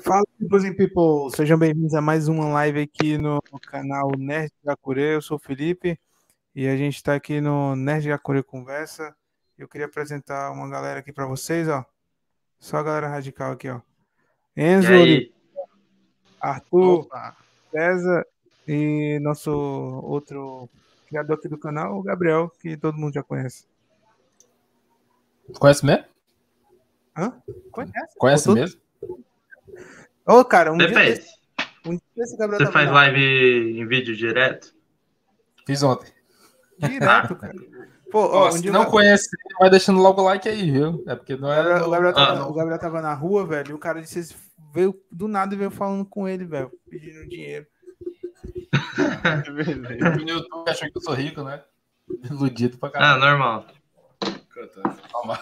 Fala, and people! Sejam bem-vindos a mais uma live aqui no canal Nerd Gakure. Eu sou o Felipe e a gente está aqui no Nerd Gakure Conversa. Eu queria apresentar uma galera aqui para vocês, ó. Só a galera radical aqui, ó. Enzo, Arthur, Opa. César e nosso outro criador aqui do canal, o Gabriel, que todo mundo já conhece. Conhece mesmo? Hã? Conhece? Conhece mesmo? Ô, oh, cara, um Depende. dia um dia Você faz na... live em vídeo direto? Fiz ontem. Direto, cara. Pô, ó, um se não conhece, vai deixando logo o like aí, viu? É porque não é. O Gabriel, tava, ah. o Gabriel tava na rua, velho, e o cara disse, veio do nada e veio falando com ele, velho, pedindo dinheiro. o YouTube achou que eu sou rico, né? Iludido pra caralho. Ah, normal. Calma.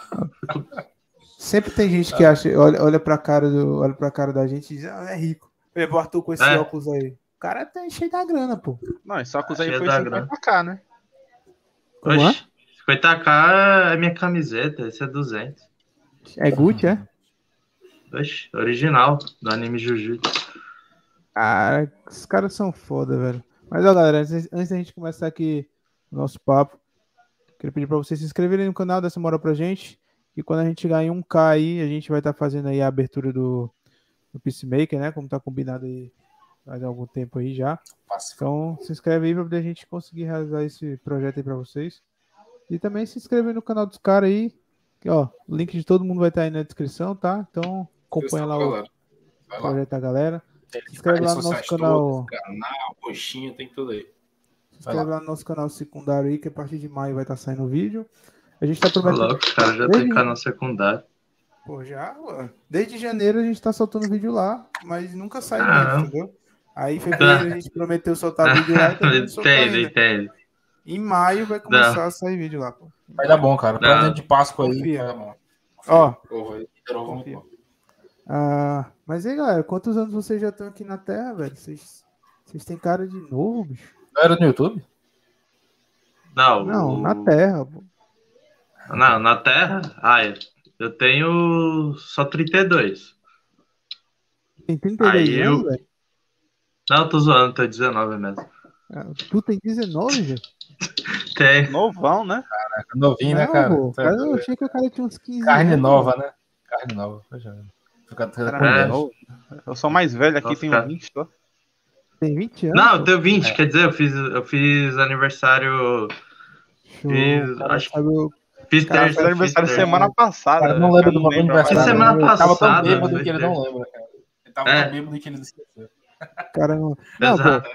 Sempre tem gente que acha, olha, olha pra cara do, olha pra cara da gente e diz, ah, é rico. O Arthur com esse é. óculos aí. O cara tá cheio da grana, pô. Não, esse óculos aí foi 50k, né? Como Oxe, 50k é minha camiseta, esse é 200. É Gucci, é? Oxe, original, do anime Jujutsu. Cara, esses caras são foda, velho. Mas, ó, galera, antes, antes da gente começar aqui o nosso papo, queria pedir pra vocês se inscreverem no canal, dessa moral pra gente. E quando a gente chegar em 1K aí, a gente vai estar tá fazendo aí a abertura do, do Peacemaker, né? Como tá combinado aí faz algum tempo aí já. Então se inscreve aí para poder a gente conseguir realizar esse projeto aí para vocês. E também se inscreve no canal dos caras aí. Que, ó, o link de todo mundo vai estar tá aí na descrição, tá? Então acompanha lá o projeto da galera. Se inscreve lá no nosso canal. Canal, coxinha, tem tudo aí. Se inscreve lá no nosso canal secundário aí, que a partir de maio vai estar tá saindo o vídeo. A gente tá prometendo. Louco, cara já Desde... tem canal secundário. Pô, já, ué. Desde janeiro a gente tá soltando vídeo lá, mas nunca sai ah, mais, entendeu? Aí em fevereiro a gente prometeu soltar vídeo lá e Entende, entende. Em maio vai começar Não. a sair vídeo lá, pô. Vai dar bom, cara. Presente de Páscoa aí. Vai dar bom. Ó. Ah, mas aí, galera, quantos anos vocês já estão aqui na Terra, velho? Vocês, vocês têm cara de novo, bicho? Não era no YouTube? Não. Não, o... na Terra, pô. Não, na Terra? Ah, eu tenho só 32. Tem 32 Aí anos, eu... velho? Não, tô zoando, tô 19 mesmo. Ah, tu tem 19, velho? tem. Novão, né? Caraca, novinho, né, cara? Pô, cara? Eu achei que o cara tinha uns 15 Carne anos, nova, né? Carne nova. Cara, é. Eu sou mais velho aqui, Nossa, tenho cara. 20 só. Tem 20 anos? Não, eu tenho 20, é. quer dizer, eu fiz, eu fiz aniversário. Show, fiz, cara, acho, sabe, Fiz cara, terça, aniversário semana passada. Cara, não lembro do meu aniversário. Fiz semana passada. Tava tão bêbado que ele não lembra, cara. Ele tava é. tão bêbado que ele não esqueceu. Caramba. Não, pô,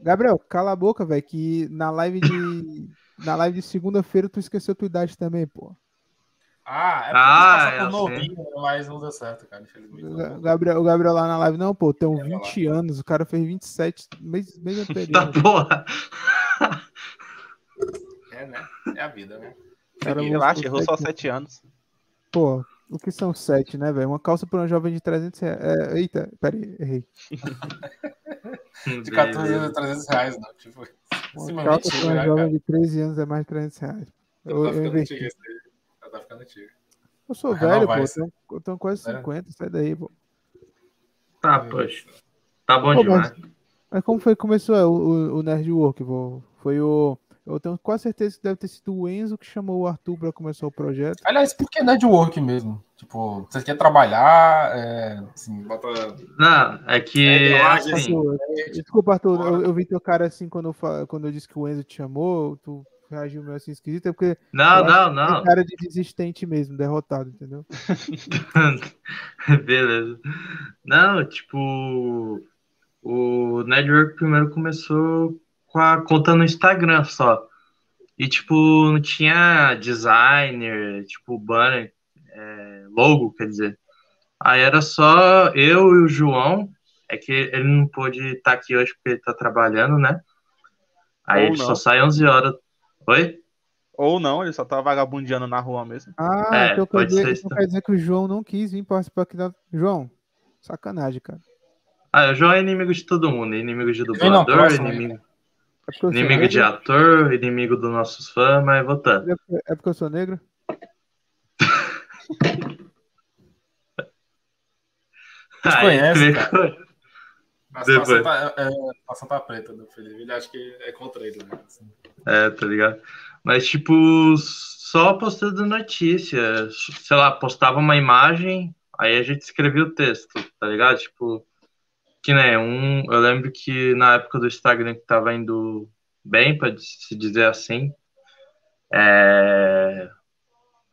Gabriel, cala a boca, velho, que na live de na live de segunda-feira tu esqueceu tua idade também, pô. Ah, é porque ah, é, novinho, mas não deu certo, cara, O Gabriel, o Gabriel lá na live, não, pô, tem 20 anos, o cara fez 27, mês, mês anterior. Tá porra! É, né? É a vida, né? Cara, Relaxa, errou só 7 anos. Pô, o que são 7, né, velho? Uma calça para um jovem de 300 reais. É, eita, peraí, errei. de 14 anos a 300 reais, não. Tipo, uma calça para um jovem de 13 anos é mais de 300 reais. Eu, tá eu investi. Tá ficando antigo. Eu sou velho, pô. Eu tenho, quase 50, é. sai daí, pô. Tá, poxa. Tá bom pô, demais. Mas, mas, como foi que começou o, o, o Nerd Work, pô? Foi o eu tenho quase certeza que deve ter sido o Enzo que chamou o Arthur para começar o projeto. Aliás, por que network mesmo? Tipo, você quer trabalhar? É, assim, bota... Não, é que. É, assim, Arthur, desculpa, Arthur, eu, eu, vi teu cara assim quando eu, quando eu disse que o Enzo te chamou, tu reagiu meio assim esquisito, é porque. Não, não, não. Tem cara de desistente mesmo, derrotado, entendeu? Beleza. Não, tipo. O network primeiro começou com a conta no Instagram só. E, tipo, não tinha designer, tipo, banner, é, logo, quer dizer. Aí era só eu e o João. É que ele não pôde estar tá aqui hoje porque ele tá trabalhando, né? Aí Ou ele não. só sai 11 horas. Oi? Ou não, ele só tá vagabundeando na rua mesmo. Ah, é, então quer dizer, então quer dizer que o João não quis vir participar aqui da. João, sacanagem, cara. Ah, o João é inimigo de todo mundo, inimigo de dublador, inimigo. É inimigo de ator, inimigo dos nossos fãs, mas votando. É, é porque eu sou negro? Te conhece, cara. A situação, tá, é, a situação tá preta do Felipe. Ele acha que é contra ele, né? Assim. É, tá ligado? Mas, tipo, só postando notícia. Sei lá, postava uma imagem, aí a gente escrevia o texto, tá ligado? Tipo, que nem um. Eu lembro que na época do Instagram que tava indo bem, para se dizer assim, é,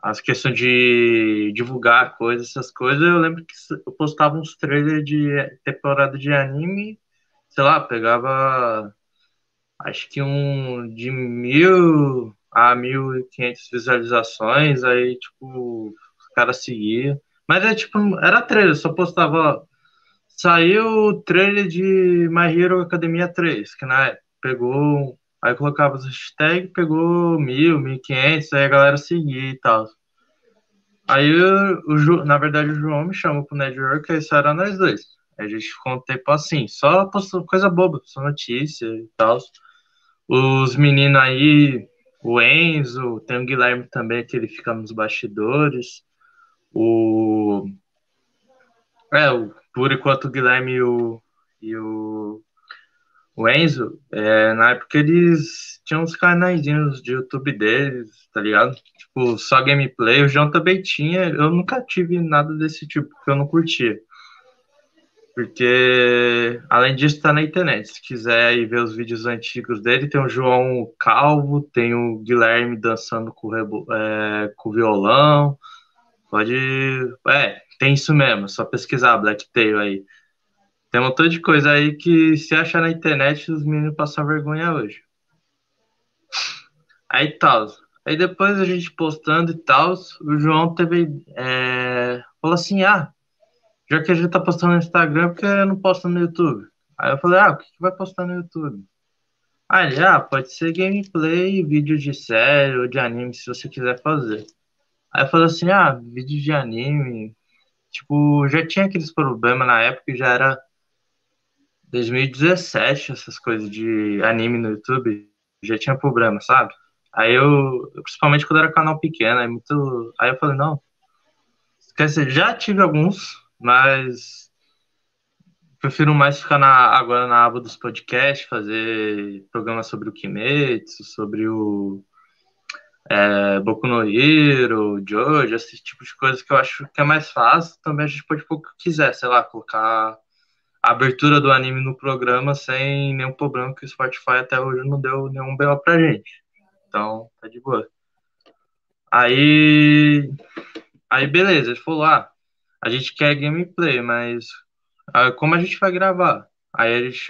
as questões de divulgar coisas, essas coisas, eu lembro que eu postava uns trailers de temporada de anime, sei lá, pegava acho que um de mil a mil e quinhentas visualizações, aí tipo, os caras seguiam. Mas é tipo, era trailer, só postava. Saiu o trailer de My Hero Academia 3, que na época pegou Aí colocava os hashtags, pegou mil, mil quinhentos, aí a galera seguia e tal. Aí, o, na verdade, o João me chamou pro network, aí só era nós dois. Aí a gente ficou um tempo assim, só postou coisa boba, só notícia e tal. Os meninos aí, o Enzo, tem o Guilherme também, que ele fica nos bastidores. O. É, o, por enquanto o Guilherme e o, e o o Enzo, é, na época eles tinham uns canaizinhos de YouTube deles, tá ligado? Tipo, só gameplay. O João também tinha. Eu nunca tive nada desse tipo, porque eu não curtia. Porque, além disso, tá na internet. Se quiser ir ver os vídeos antigos dele, tem o João Calvo, tem o Guilherme dançando com, é, com violão. Pode. É, tem isso mesmo, só pesquisar Blacktail aí. Tem um montão de coisa aí que se achar na internet, os meninos passam vergonha hoje. Aí tal. Aí depois a gente postando e tal, o João teve. É, falou assim: ah, já que a gente tá postando no Instagram, por que não posta no YouTube? Aí eu falei: ah, o que, que vai postar no YouTube? Aí ele, ah, pode ser gameplay, vídeo de série ou de anime, se você quiser fazer. Aí eu falei assim: ah, vídeo de anime. Tipo, já tinha aqueles problemas na época, já era 2017, essas coisas de anime no YouTube, já tinha problema, sabe? Aí eu, principalmente quando era canal pequeno, aí muito. Aí eu falei, não. Quer dizer, já tive alguns, mas prefiro mais ficar na, agora na aba dos podcasts, fazer programas sobre o Kimetsu, sobre o é, Boku no Hero, Jojo, esse tipo de coisa que eu acho que é mais fácil. Também a gente pode pôr o que quiser, sei lá, colocar a abertura do anime no programa sem nenhum problema, que o Spotify até hoje não deu nenhum BO pra gente. Então, tá de boa. Aí, aí beleza, ele falou, ah, a gente quer gameplay, mas ah, como a gente vai gravar? Aí a gente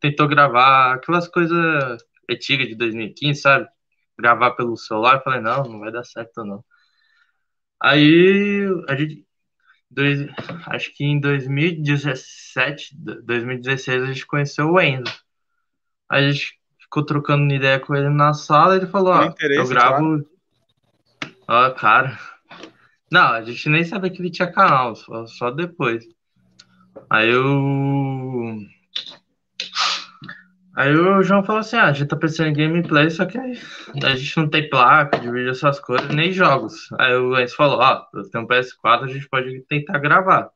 tentou gravar aquelas coisas antigas de 2015, sabe? Gravar pelo celular, eu falei, não, não vai dar certo não. Aí a gente dois, acho que em 2017, 2016 a gente conheceu o Enzo. A gente ficou trocando ideia com ele na sala e ele falou, ó, eu gravo. Ó, cara. Não, a gente nem sabia que ele tinha canal, só, só depois. Aí eu Aí o João falou assim: ah, a gente tá pensando em gameplay, só que a gente não tem placa de vídeo, essas coisas, nem jogos. Aí o Enzo falou: ó, oh, eu tenho um PS4, a gente pode tentar gravar.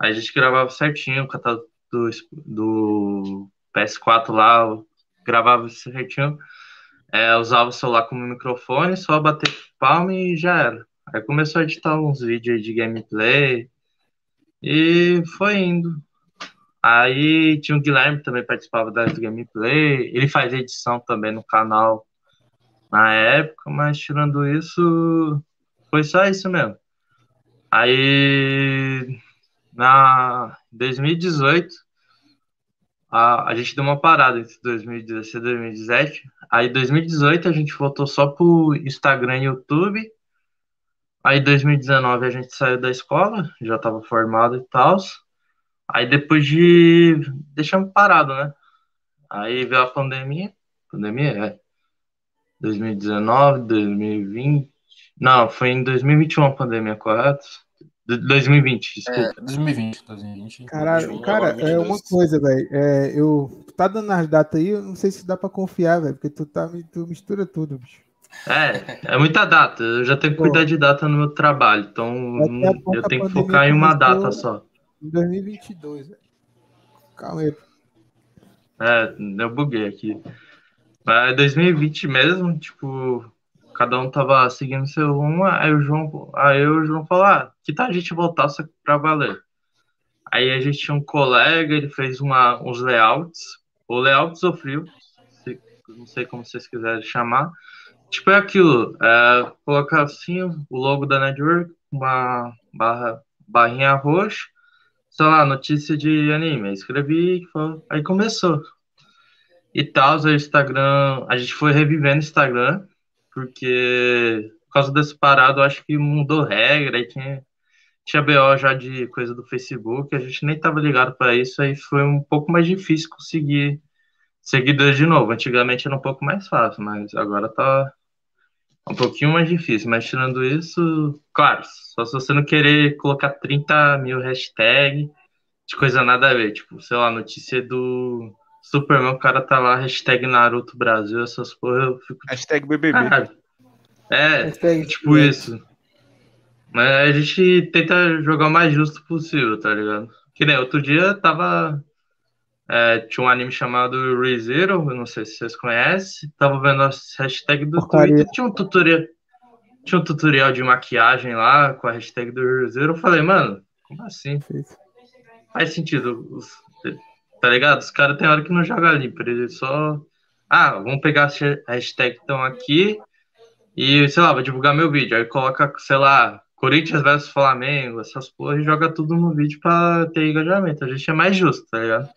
Aí a gente gravava certinho, o catálogo do, do PS4 lá, gravava certinho, é, usava o celular como microfone, só bater palma e já era. Aí começou a editar uns vídeos de gameplay e foi indo. Aí tinha o Guilherme também participava das gameplay. Ele faz edição também no canal na época, mas tirando isso, foi só isso mesmo. Aí na 2018 a, a gente deu uma parada entre 2016 e 2017. Aí 2018 a gente voltou só pro Instagram e YouTube. Aí 2019 a gente saiu da escola, já estava formado e tal. Aí depois de. Deixamos parado, né? Aí veio a pandemia. Pandemia é. 2019, 2020. Não, foi em 2021 a pandemia, correto? 2020, desculpa. É, 2020, 2020. Caralho, cara, é uma coisa, velho. É, eu. Tá dando as datas aí, eu não sei se dá pra confiar, velho, porque tu, tá, tu mistura tudo, bicho. É, é muita data. Eu já tenho que cuidar de data no meu trabalho, então eu tenho que focar em uma data só. Em 2022, velho. Calma aí. É, eu buguei aqui. Mas 2020 mesmo, tipo, cada um tava seguindo seu rumo, aí o João, aí o João falou, ah, que tal a gente voltar só pra valer? Aí a gente tinha um colega, ele fez uma, uns layouts, ou layouts ou frio, não sei como vocês quiserem chamar. Tipo, é aquilo, é, colocar assim o logo da network, uma barra, barrinha roxa, sei lá, notícia de anime. escrevi, aí começou. E tal, o Instagram, a gente foi revivendo o Instagram, porque por causa desse parado, acho que mudou regra, e tinha, tinha BO já de coisa do Facebook, a gente nem tava ligado para isso, aí foi um pouco mais difícil conseguir seguidores de novo. Antigamente era um pouco mais fácil, mas agora tá um pouquinho mais difícil. Mas tirando isso, claro, só se você não querer colocar 30 mil hashtags de coisa nada a ver. Tipo, sei lá, notícia do Superman, o cara tá lá, hashtag Naruto Brasil, essas porra, eu fico. Hashtag BBB. Ah, é, hashtag tipo isso. Mas a gente tenta jogar o mais justo possível, tá ligado? Que nem outro dia tava é, tinha um anime chamado ReZero, não sei se vocês conhecem. Tava vendo a hashtag do Porcaria. Twitter, tinha um tutorial. Tinha um tutorial de maquiagem lá com a hashtag do ReZero. Eu falei, mano, como assim? Faz sentido. Tá ligado? Os caras tem hora que não jogam limpo. Eles só. Ah, vamos pegar as hashtags que estão aqui e, sei lá, vou divulgar meu vídeo. Aí coloca, sei lá, Corinthians versus Flamengo, essas porra, e joga tudo no vídeo pra ter engajamento. A gente é mais justo, tá ligado?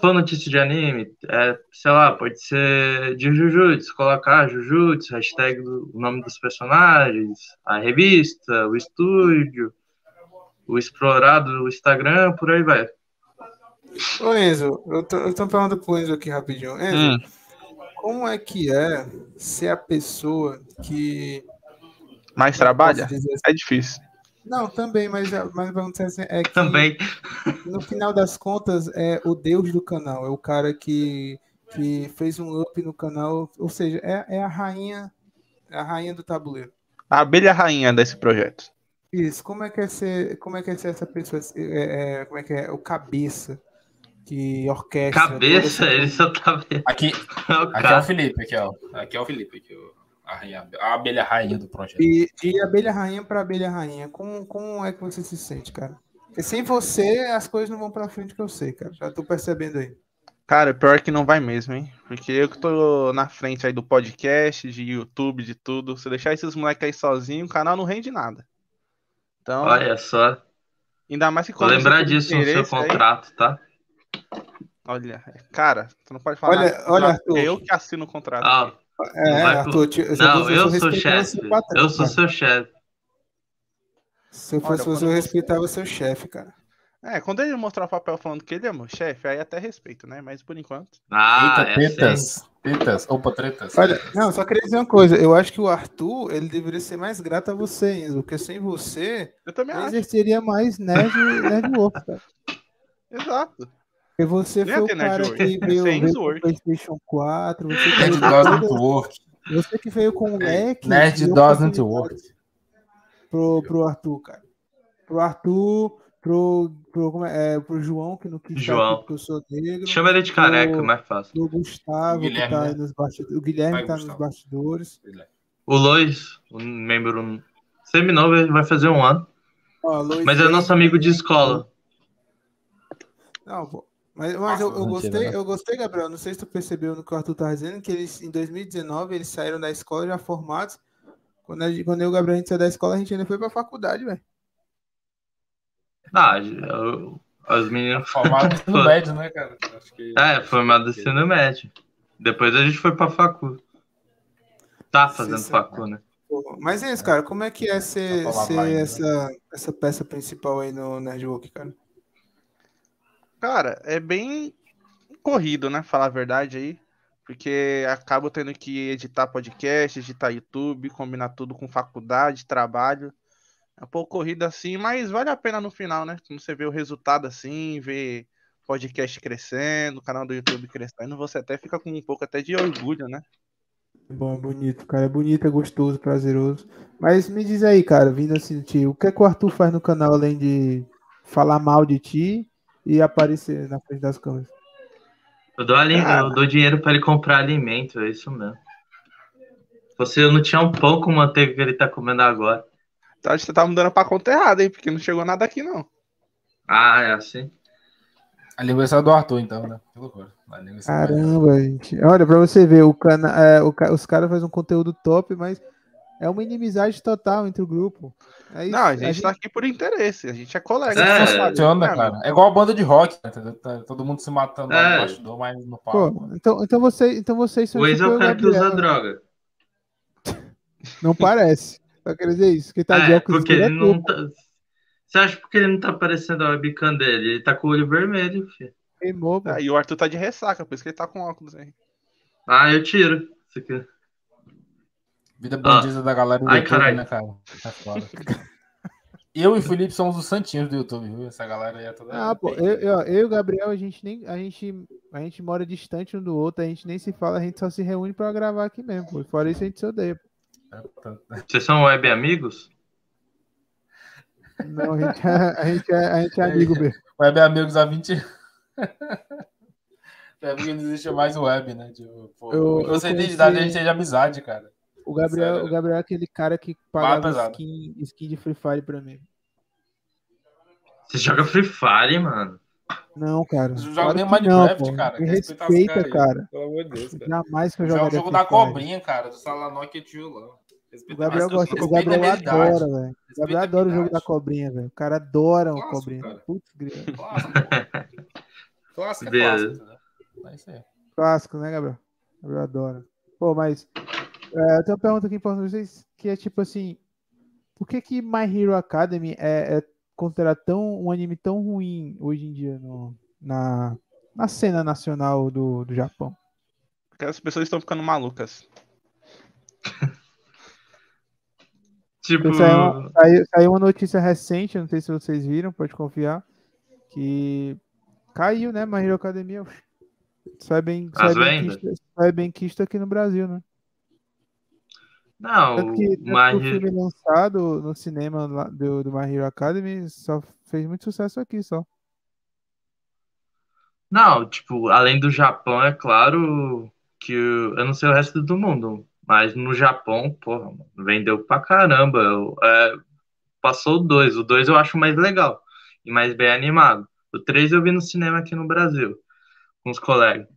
For notícia de anime, é, sei lá, pode ser de Jujutsu, colocar Jujutsu, hashtag do, o nome dos personagens, a revista, o estúdio, o explorado, o Instagram, por aí vai. Ô Enzo, eu tô, eu tô perguntando pro Enzo aqui rapidinho. Enzo, hum. como é que é ser a pessoa que. Mais trabalha? Assim, é difícil. Não, também, mas, mas vamos dizer assim, é que também. no final das contas é o deus do canal, é o cara que, que fez um up no canal, ou seja, é, é a rainha, é a rainha do tabuleiro. A abelha rainha desse projeto. Isso, como é que é ser, como é que é ser essa pessoa, é, é, como é que é, o cabeça que orquestra. Cabeça, ele só tá vendo. Aqui, aqui é o Felipe, aqui, ó. Aqui é o Felipe, aqui, rainha, a abelha rainha do projeto. E de abelha rainha para abelha rainha, como, como é que você se sente, cara? Porque sem você as coisas não vão para frente que eu sei, cara. Já tô percebendo aí. Cara, pior que não vai mesmo, hein? Porque eu que tô na frente aí do podcast, de YouTube, de tudo. Se deixar esses moleques aí sozinho, o canal não rende nada. Então. Olha só. Ainda mais que Vou lembrar disso no seu contrato, aí, tá? Olha, cara, tu não pode falar. Olha, nada, olha, Arthur. Eu que assino o contrato. Ah, é, Arthur, eu não, eu sou chefe. Eu sou seu chefe. Se eu fosse você, eu respeitava seu chefe, cara. É, quando ele mostrar o papel falando que ele é meu chefe, aí até respeito, né? Mas por enquanto. Ah, Eita, é tretas. Tretas. Opa, tretas. Olha, não, só queria dizer uma coisa. Eu acho que o Arthur, ele deveria ser mais grato a você, Enzo, porque sem você, eu também ele exerceria mais nerd, nerd work, cara. Exato. E você foi o cara que veio, veio com o PlayStation 4. Você Nerd Doesn't Work. Você que veio com o leque. Nerd Doesn't Work. Pro, pro Arthur, cara. Pro Arthur, pro, pro, é, é, pro João, que não quis João. porque eu sou negro. Chama ele de careca, pro, mais fácil. Pro Gustavo, Guilherme, que tá aí nos bastidores. O Guilherme vai, tá Gustavo. nos bastidores. O Lois, um membro seminovo, vai fazer um ano. Ó, Mas é nosso amigo de escola. Não, pô. Mas, mas eu, eu gostei, eu gostei, Gabriel. Não sei se tu percebeu no que o Arthur tá dizendo, que eles, em 2019, eles saíram da escola já formados. Quando, a, quando eu e o Gabriel a gente saiu da escola, a gente ainda foi pra faculdade, velho. Ah, eu, as meninas. Formado no ensino médio, né, cara? Acho que... É, formado no ensino médio. Depois a gente foi pra facu. Tá fazendo Sim, facu, né? Mas é isso, cara. Como é que é ser, ser essa, essa peça principal aí no Nerdwalk, cara? Cara, é bem corrido, né? Falar a verdade aí. Porque acabo tendo que editar podcast, editar YouTube, combinar tudo com faculdade, trabalho. É um pouco corrido assim, mas vale a pena no final, né? Quando você vê o resultado assim, vê podcast crescendo, canal do YouTube crescendo, você até fica com um pouco até de orgulho, né? Bom, bonito, cara. É bonito, é gostoso, prazeroso. Mas me diz aí, cara, vindo assim, tio, o que é que o Arthur faz no canal além de falar mal de ti e aparecer na frente das câmeras. Eu dou, ali, eu dou dinheiro para ele comprar alimento, é isso mesmo. Você não tinha um pão com manteiga que ele tá comendo agora. Então acho que você tá mudando pra conta errada, hein? Porque não chegou nada aqui, não. Ah, é assim. A linguiça do Arthur, então, né? Que loucura. Caramba, gente. Olha, pra você ver, o cana... É, o... os caras fazem um conteúdo top, mas é uma inimizade total entre o grupo. É isso, não, a gente, a gente tá aqui por interesse, a gente é colega. É, funciona, é, cara. É igual a banda de rock, né? tá, todo mundo se matando é. lá no bastidor, mas no palco. então, então, você, então vocês são. Pois é o cara que usa droga. Não parece. Só quer dizer isso. Que tá é, porque ele não tá... Você acha porque ele não tá aparecendo a webcam dele? Ele tá com o olho vermelho, filho. Queimou, ah, e o Arthur tá de ressaca, por isso que ele tá com óculos aí. Ah, eu tiro. Isso aqui. Vida bandida ah. da galera do Ai, YouTube, caralho. né, cara? Tá foda. eu e o Felipe somos os santinhos do YouTube, viu? Essa galera aí é toda. Ah, pô, eu, eu, eu e o Gabriel, a gente nem. A gente, a gente mora distante um do outro, a gente nem se fala, a gente só se reúne pra gravar aqui mesmo, pô. Fora isso a gente se odeia. Vocês são web amigos? Não, a gente é, a gente é, a gente é amigo mesmo. Web amigos há 20 É porque não existe mais web, né? Tipo, pô, eu, eu você conheci... a gente tem de amizade, cara. O Gabriel, o Gabriel é aquele cara que paga skin, skin de Free Fire pra mim. Você joga Free Fire, mano? Não, cara. Você joga nem Minecraft, não, cara. Me respeita, cara. Pelo amor de Deus, cara. Jamais que eu jogo. É o jogo da cobrinha, cara. Do Salanok e Tio O Gabriel, gosta, o Gabriel adora, velho. O Gabriel adora o jogo da cobrinha, velho. O cara adora o cobrinha. Cara. Putz, grilo. Clássico, clássico é clássico, né? É isso aí. Clássico, né, Gabriel? Gabriel adora. Pô, mas é, eu tenho uma pergunta aqui para vocês, que é tipo assim, por que que My Hero Academy é, é considerado tão, um anime tão ruim hoje em dia no, na, na cena nacional do, do Japão? Porque as pessoas estão ficando malucas. tipo... Saiu, saiu, saiu, uma notícia recente, não sei se vocês viram, pode confiar, que caiu, né, My Hero Academia. Sai bem, sai bem, quisto, sai bem quisto aqui no Brasil, né? Não, tanto que, tanto o filme lançado no cinema do, do My Hero Academy só fez muito sucesso aqui, só. Não, tipo, além do Japão, é claro que eu não sei o resto do mundo, mas no Japão, porra, vendeu pra caramba. É, passou o 2. O 2 eu acho mais legal e mais bem animado. O 3 eu vi no cinema aqui no Brasil, com os colegas.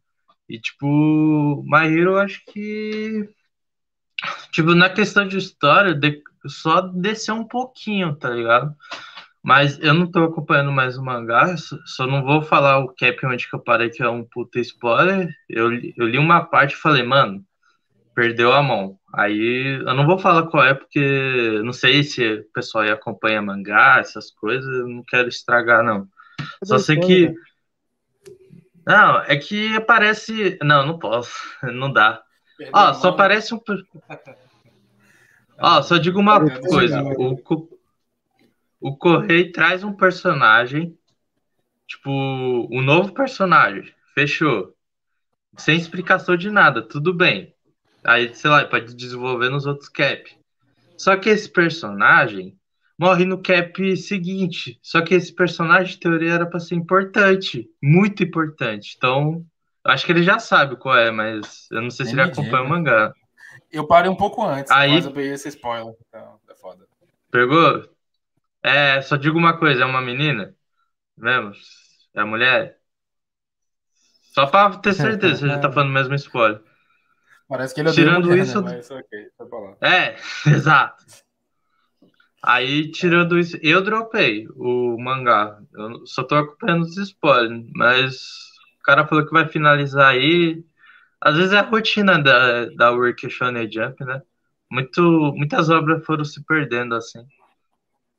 E, tipo, My Hero eu acho que Tipo, na questão de história, de, só desceu um pouquinho, tá ligado? Mas eu não tô acompanhando mais o mangá, só não vou falar o cap onde que eu parei, que é um puta spoiler. Eu, eu li uma parte e falei, mano, perdeu a mão. Aí eu não vou falar qual é, porque não sei se o pessoal aí acompanha mangá, essas coisas, eu não quero estragar, não. Só sei que. Não, é que aparece. Não, não posso, não dá. Ó, só parece um. Ó, só digo uma coisa. O, o Correio traz um personagem, tipo, um novo personagem. Fechou. Sem explicação de nada, tudo bem. Aí, sei lá, pode desenvolver nos outros cap. Só que esse personagem morre no cap seguinte. Só que esse personagem, em teoria, era para ser importante. Muito importante. Então, Acho que ele já sabe qual é, mas eu não sei se ele acompanha o mangá. Eu parei um pouco antes, Aí... mas eu peguei esse spoiler. Então, é foda. Pegou? É, só digo uma coisa, é uma menina? Vemos? É mulher? Só pra ter certeza, você já tá falando mesmo spoiler. Parece que ele é tirando mulher, isso. Né? Mas, okay, é, exato. Aí, tirando isso, eu dropei o mangá. Eu só tô acompanhando os spoilers, mas o cara falou que vai finalizar aí. Às vezes é a rotina da, da Work Shonen Jump, né? Muito, muitas obras foram se perdendo assim.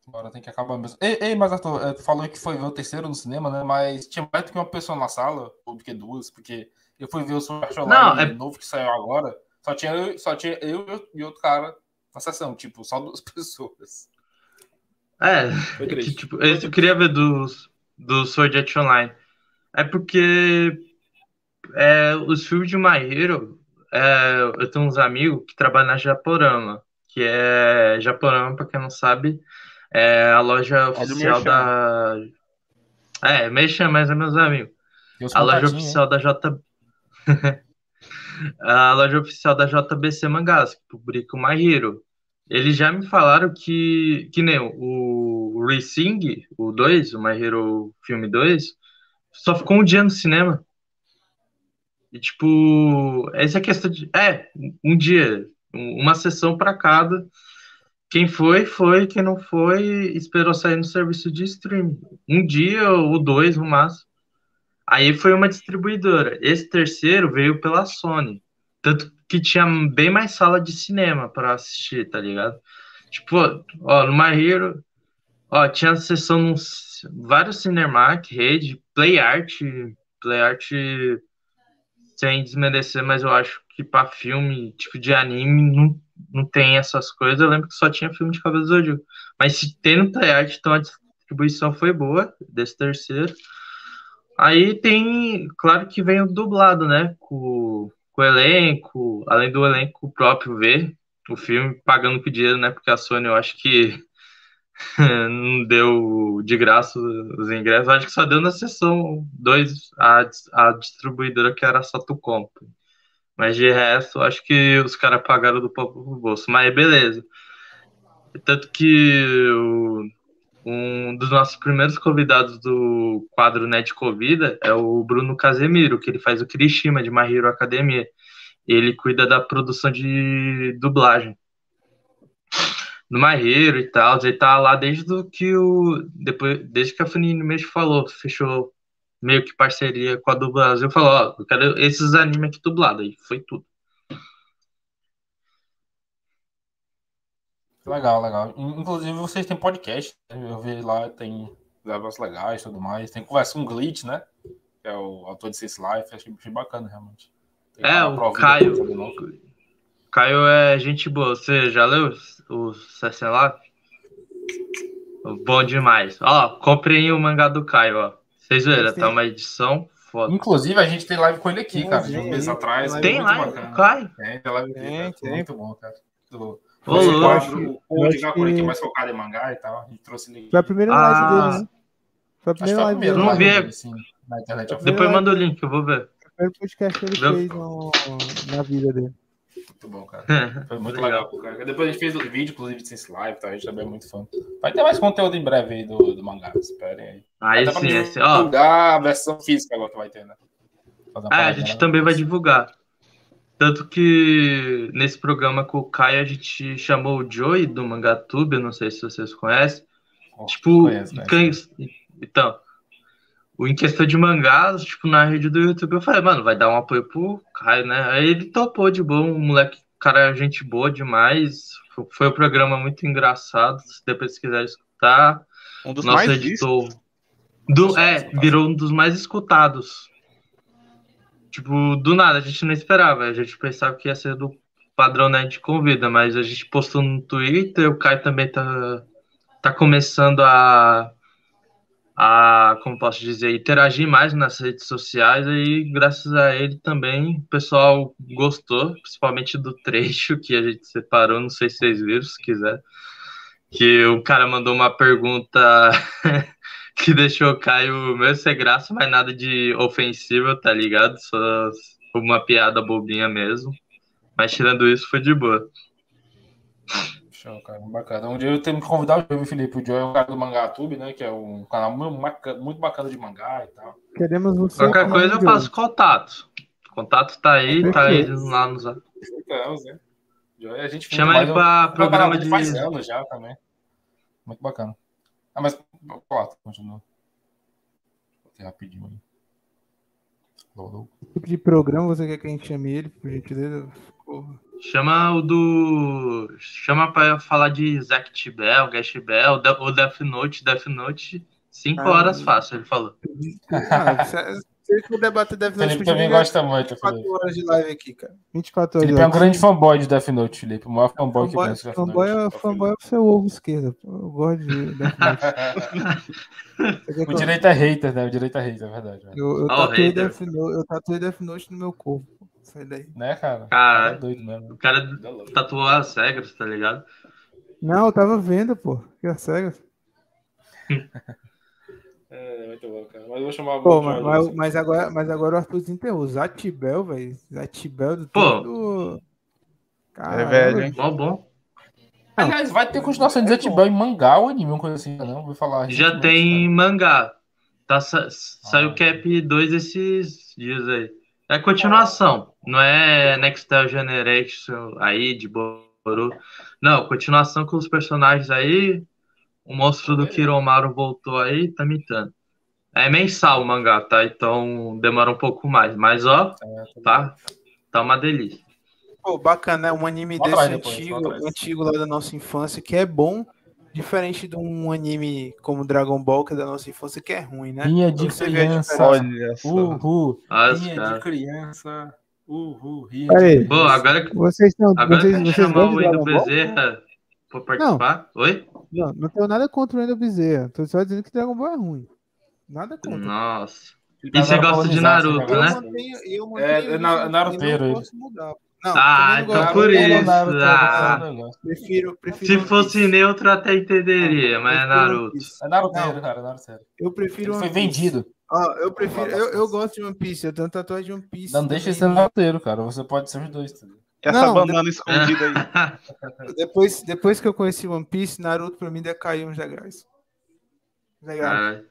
Agora tem que acabar mesmo. Ei, ei mas Arthur, é, tu falou que foi ver o terceiro no cinema, né? Mas tinha mais do que uma pessoa na sala, ou do que duas, porque eu fui ver o Sword Art é... novo que saiu agora, só tinha, só tinha eu e outro cara na sessão, tipo, só duas pessoas. É, que, tipo, eu queria ver do, do Sword Art Online. É porque é, os filmes de My Hero, é, eu tenho uns amigos que trabalham na Japorama, que é Japorama, para quem não sabe, é a loja oficial da É, mexa mais é meus amigos. A loja oficial da J. a loja oficial da JBC Mangás, que publica o My Hero. Eles já me falaram que, que nem o Racing, o 2, o My Hero Filme 2, só ficou um dia no cinema. E, tipo, essa é a questão de. É, um dia, uma sessão para cada. Quem foi, foi. Quem não foi, esperou sair no serviço de streaming. Um dia ou dois, no máximo. Aí foi uma distribuidora. Esse terceiro veio pela Sony. Tanto que tinha bem mais sala de cinema para assistir, tá ligado? Tipo, ó, no My Hero, ó, tinha sessão nos vários Cinemark, Rede, Play Art, Play Art sem desmerecer, mas eu acho que para filme, tipo de anime, não, não tem essas coisas. Eu lembro que só tinha filme de Cabelo Zodíaco. Mas se tem no Play Art, então a distribuição foi boa desse terceiro. Aí tem, claro que vem o dublado, né? Com, com o elenco, além do elenco próprio ver o filme, pagando com dinheiro, né? Porque a Sony, eu acho que não deu de graça os ingressos, acho que só deu na sessão 2 a, a distribuidora que era só tu compra. Mas de resto, acho que os caras pagaram do próprio bolso. Mas beleza. Tanto que o, um dos nossos primeiros convidados do quadro Net Covida é o Bruno Casemiro, que ele faz o Kirishima de Mahiro Academia. Ele cuida da produção de dublagem no Marreiro e tal. Ele tá lá desde do que o. Depois, desde que a Funini mesmo falou, fechou meio que parceria com a do Brasil. Falou, ó, eu quero esses animes aqui dublados. Aí foi tudo. Legal, legal. Inclusive, vocês têm podcast. Né? Eu vi lá, tem negócios legais e tudo mais. Tem conversa com o Glitch, né? Que é o autor de Sense Life. Achei, achei bacana, realmente. Tem é, o Caio. Caio é gente boa. Você já leu o lá? Bom demais. Ó, comprei o mangá do Caio, ó. Vocês viram, tá uma edição foda. Inclusive, a gente tem live com ele aqui, cara, de um mês atrás. Tem live com o Caio? Tem, tem live aqui, tem, Muito bom, cara. Muito bom. O quadro Gakure aqui mais focado em mangá e tal. A gente trouxe ele. Foi a primeira live ah. dele, né? Foi a primeira live dele. Não vi. Assim, na internet. Depois manda o link, eu vou ver. Foi o primeiro podcast que ele fez no, na vida dele. Muito bom, cara. Foi muito legal, cara. Depois a gente fez o vídeo, inclusive, de Sense Live, tá? A gente também é muito fã. Vai ter mais conteúdo em breve aí do, do mangá, esperem aí. Aí sim, esse, ó. Divulgar a versão física agora que vai ter, né? Ah, a gente também vai divulgar. Tanto que nesse programa com o Caio a gente chamou o Joey do Mangatube, não sei se vocês conhecem. Oh, tipo, conheço, né? então, em questão de mangás, tipo, na rede do YouTube, eu falei, mano, vai dar um apoio pro Caio, né? Aí ele topou de bom, um moleque, cara, gente boa demais. Foi um programa muito engraçado, se depois quiser escutar. Um dos Nosso mais editor. Do, é, virou um dos mais escutados. Tipo, do nada, a gente não esperava. A gente pensava que ia ser do padrão né, de convida, mas a gente postou no Twitter, o Caio também tá, tá começando a a, como posso dizer, interagir mais nas redes sociais e graças a ele também o pessoal gostou, principalmente do trecho que a gente separou, não sei se vocês viram, se quiser, que o cara mandou uma pergunta que deixou o Caio meio sem graça, mas nada de ofensivo, tá ligado? Só uma piada bobinha mesmo. Mas tirando isso, foi de boa. Show, cara, bacana. Um dia eu tenho que convidar o Joe Felipe. O Joe é o cara do Mangá Tube, né? Que é um canal muito bacana de mangá e tal. Queremos você. Qualquer coisa eu faço contato. O contato tá aí, tá aí lá nos. Ficamos, né? A gente Chama ele pra um, programa de. Faz anos já também. Muito bacana. Ah, mas. Corta, continua. Vou ter rapidinho aí. Que tipo de programa você quer que a gente chame ele, por gentileza? Porra. Chama o do. Chama pra falar de Zack Tibel, Gash Bell, ou Death Note, Death Note. Cinco ah, horas fácil, ele falou. Ah, ele for debater Death Note, Felipe também gosta muito. 24 horas de live aqui, cara. 24 horas Felipe é um grande fanboy de Death Note, Felipe. O maior fanboy, fanboy que conhece Death fanboy Note. É, fanboy é o seu ovo esquerdo. Eu gosto de Death Note. o direito é hater, né? O direito é hater, é verdade. Eu, eu, tatuei Death Note, eu tatuei Death Note no meu corpo. Sai daí. Né, cara? Cara, é doido mesmo. O cara tatuou as regras, tá ligado? Não, eu tava vendo, pô. Que as regras. É, muito bom, cara. Mas eu vou chamar Pô, mas, mas, mas, agora, mas agora o Arthur desenterrou. Zatibel, velho. Zatibel do Pô. Caralho, é velho, hein? Bom, bom. Aliás, vai ter continuação de Zatibel em mangá ou anime, uma coisa assim, não? Vou falar. Já tem cara. mangá. Tá, sa saiu ah. Cap 2 esses dias aí. É continuação. Não é Next Generation aí de Boru. Não, continuação com os personagens aí. O monstro do Kiromaru voltou aí, tá mitando. É mensal o mangá, tá? Então demora um pouco mais. Mas ó, é, tá, tá uma delícia. Pô, bacana, é um anime desse antigo, antigo lá da nossa infância, que é bom, diferente de um anime como Dragon Ball, que é da nossa infância, que é ruim, né? Linha de Você criança, olha só. Uhul. Linha cara. de criança. Uhul. Pô, agora que vocês estão. Agora vocês, vocês chamar o Bezerra pra participar. Não. Oi? Não, não tenho nada contra o Wendel Bezerra. Tô só dizendo que Dragon Ball é ruim. Nada contra. Nossa. E você gosta de Naruto, né? Eu mantenho, eu mantenho é, é Naruteiro. Eu não posso mudar. Não, ah, então por isso. Ah, prefiro, prefiro Se fosse neutro, até entenderia, mas é Naruto. É Naruto, cara, Naruto. Eu prefiro. foi vendido. Ah, eu prefiro. Eu, eu gosto de One Piece, eu tenho tatuagem de One Piece. Não deixa de ser Naruto, cara. Você pode ser os dois, também. Essa não, banana de... escondida aí. depois, depois que eu conheci One Piece, Naruto pra mim decaiu uns degraus. Degraus.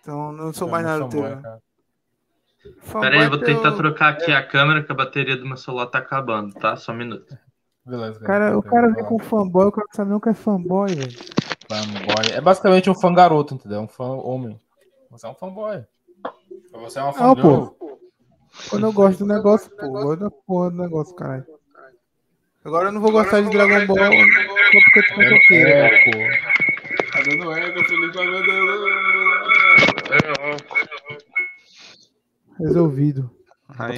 Então não sou mais Naruto. Pera aí, eu vou tentar eu... trocar aqui a câmera que a bateria do meu celular tá acabando, tá? Só um minuto. Beleza. Cara, o cara vem com fanboy, o cara sabe não que é fanboy, velho. Fanboy. É basicamente um fã garoto, entendeu? Um fã homem. Você é um fanboy. Você é uma fanboy. Não. Quando eu gosto do negócio, pô, eu gosto da porra do negócio, caralho. Agora eu não vou gostar de Dragon Ball só porque tu é toqueiro, é, pô. Tá dando eco, Felipe, tá dando Resolvido. Aí...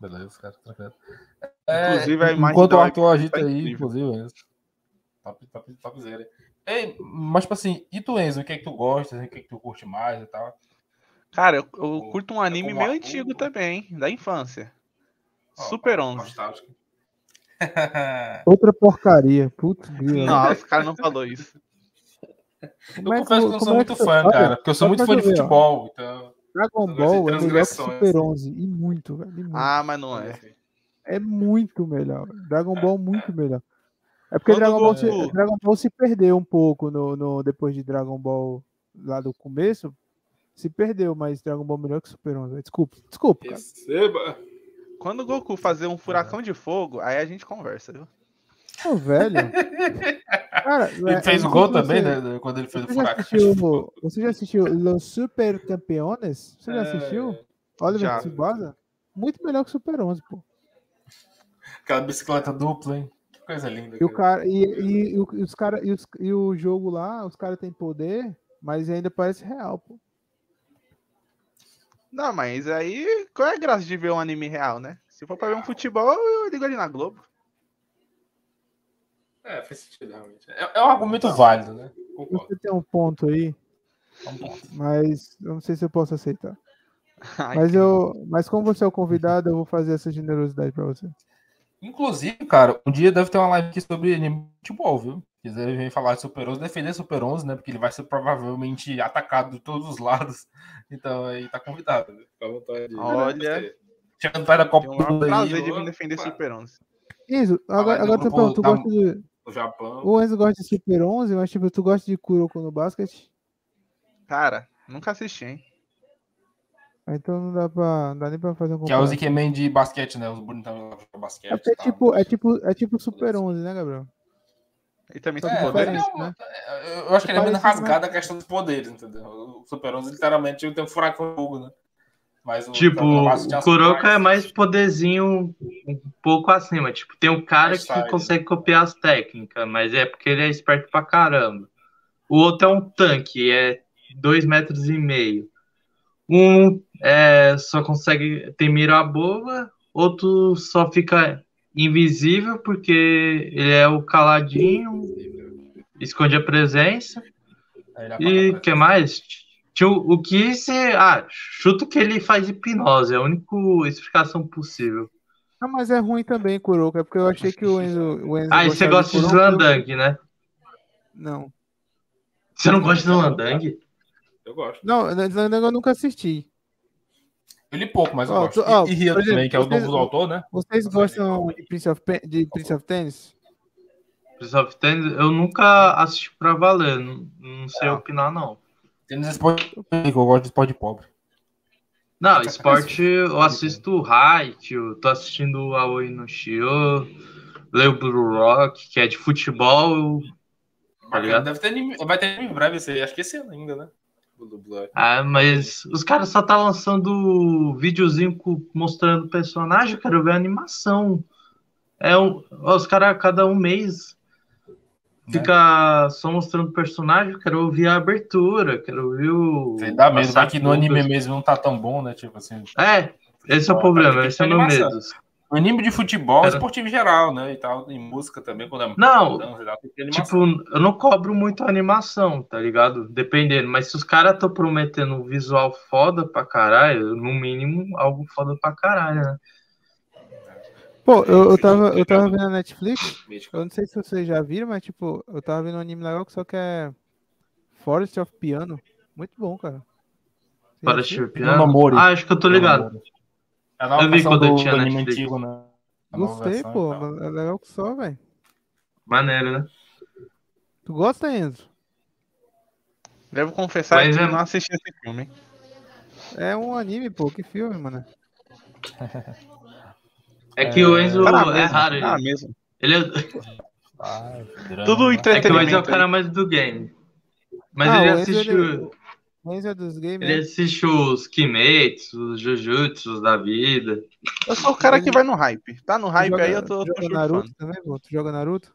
Beleza, cara, tranquilo. É, inclusive, imagem enquanto o Arthur agita aí, inclusive, é top, top, top zero. Ei, mas, tipo assim, e tu, Enzo, o que é que tu gosta, o que é que tu curte mais e tal? Cara, eu, eu curto um anime meio antigo também, da infância. Oh, Super 11. Outra porcaria, putz. Nossa, o cara não falou isso. Eu é confesso que eu não sou é muito fã, cara, porque eu sou muito fã de futebol, então... Dragon Ball é melhor que Super 11, e muito, velho. Muito. Ah, mas não é. É muito melhor. Dragon Ball muito melhor. É porque Dragon Ball, se, Dragon Ball se perdeu um pouco no, no, depois de Dragon Ball lá do começo. Se perdeu, mas Dragon Ball melhor que Super 11. Desculpa, desculpa. Cara. Receba. Quando o Goku fazer um furacão de fogo, aí a gente conversa, viu? Ô, velho. Cara, ele é, fez o gol também, né? Quando ele fez o furacão. Assistiu, você já assistiu Los Super Campeones? Você já é... assistiu? Oliver Tsubasa? Muito melhor que Super 11, pô. Aquela bicicleta dupla, hein? Que coisa linda. E, o cara, e, e, e, os cara, e, os, e o jogo lá, os caras têm poder, mas ainda parece real, pô. Não, mas aí qual é a graça de ver um anime real, né? Se for pra ver um futebol, eu ligo ali na Globo. É, faz sentido, realmente. É, é um argumento válido, né? Concordo. Você tem um ponto aí, um ponto. mas eu não sei se eu posso aceitar. Ai, mas, eu, mas como você é o convidado, eu vou fazer essa generosidade para você. Inclusive, cara, um dia deve ter uma live aqui sobre anime futebol, viu? Quiser vir falar de Super 11, defender Super 11, né? Porque ele vai ser provavelmente atacado de todos os lados. Então aí tá convidado, né? Fica à vontade. Olha. Da Copa do Mundo aí. prazer de vir defender Super 11. Isso, agora, agora tu, tu gosta de no Japão. O Enzo gosta de Super 11, mas tipo, tu gosta de Kuroko no basquete? Cara, nunca assisti, hein? Ah, então não dá pra. Não dá nem pra fazer um Que é o Zikeman de basquete, né? Os bonitão de basquete. É, é, tipo, é, tipo, é tipo Super 11, né, Gabriel? Ele também tem é, poderes, né? Eu acho que ele é menos rasgado a questão dos poderes, entendeu? O Super 11 literalmente tem um furacão fogo, né? Mas o, tipo, o Kuroko é mais poderzinho um pouco acima. Tipo, tem um cara que sai, consegue copiar as técnicas, mas é porque ele é esperto pra caramba. O outro é um tanque, é dois metros e meio. Um é, só consegue ter mira boa, outro só fica invisível porque ele é o caladinho, esconde a presença. E que mais? O, o que você. Ah, chuto que ele faz hipnose, é a única explicação possível. Ah, mas é ruim também, Kuroko, é porque eu achei que o Enzo. O Enzo ah, e você gosta de Zandang, né? Não. Você não gosta de Zandang? Eu gosto. Não, eu nunca assisti. Eu li pouco, mas eu oh, gosto. Oh, e, e Ria também, que é o vocês, novo do autor, né? Vocês gostam de Prince of, de Prince of Tennis? Prince of Tennis, eu nunca assisti pra valer. Não, não sei é. opinar, não. Tênis esporte eu gosto de esporte pobre. Não, esporte eu assisto eu tô assistindo o Aoi no Shio, leio Blue Rock, que é de futebol. Tá Deve ter anime, vai ter em breve acho que esse ano ainda, né? Ah, mas os caras só tá lançando videozinho mostrando personagem, eu quero ver a animação. É um, os caras cada um mês né? fica só mostrando personagem, quero ouvir a abertura, quero ouvir o. Você dá medo, vai que no anime mesmo não tá tão bom, né? Tipo assim. É, esse é o problema, esse é o meu medo. Anime de futebol, Era... esportivo em geral, né? E tal, em música também, quando é Não, tipo, eu não cobro muito animação, tá ligado? Dependendo, mas se os caras estão prometendo um visual foda pra caralho, no mínimo, algo foda pra caralho, né? Pô, eu, eu, tava, eu tava vendo a Netflix, eu não sei se vocês já viram, mas tipo, eu tava vendo um anime legal que só que é Forest of Piano. Muito bom, cara. Forest of Piano? Ah, acho que eu tô ligado. É eu vi quando eu tinha Netflix. Antigo, né? Gostei, pô. É legal que só, velho. Maneiro, né? Tu gosta, Enzo? Devo confessar Mas que eu não assisti esse filme, hein? É um anime, pô. Que filme, mano. É que o Enzo tá é raro. Ele, tá mesmo. ele é... Ai, Tudo entretenimento. É que o Enzo é o cara mais do game. Mas ah, ele assistiu... Ele... É dos games, ele né? assiste os Kimetsu, os Jujutsu da vida. Eu sou o cara que vai no hype. Tá no hype joga, aí, eu tô. Joga tô Naruto também, pô. Tu joga Naruto?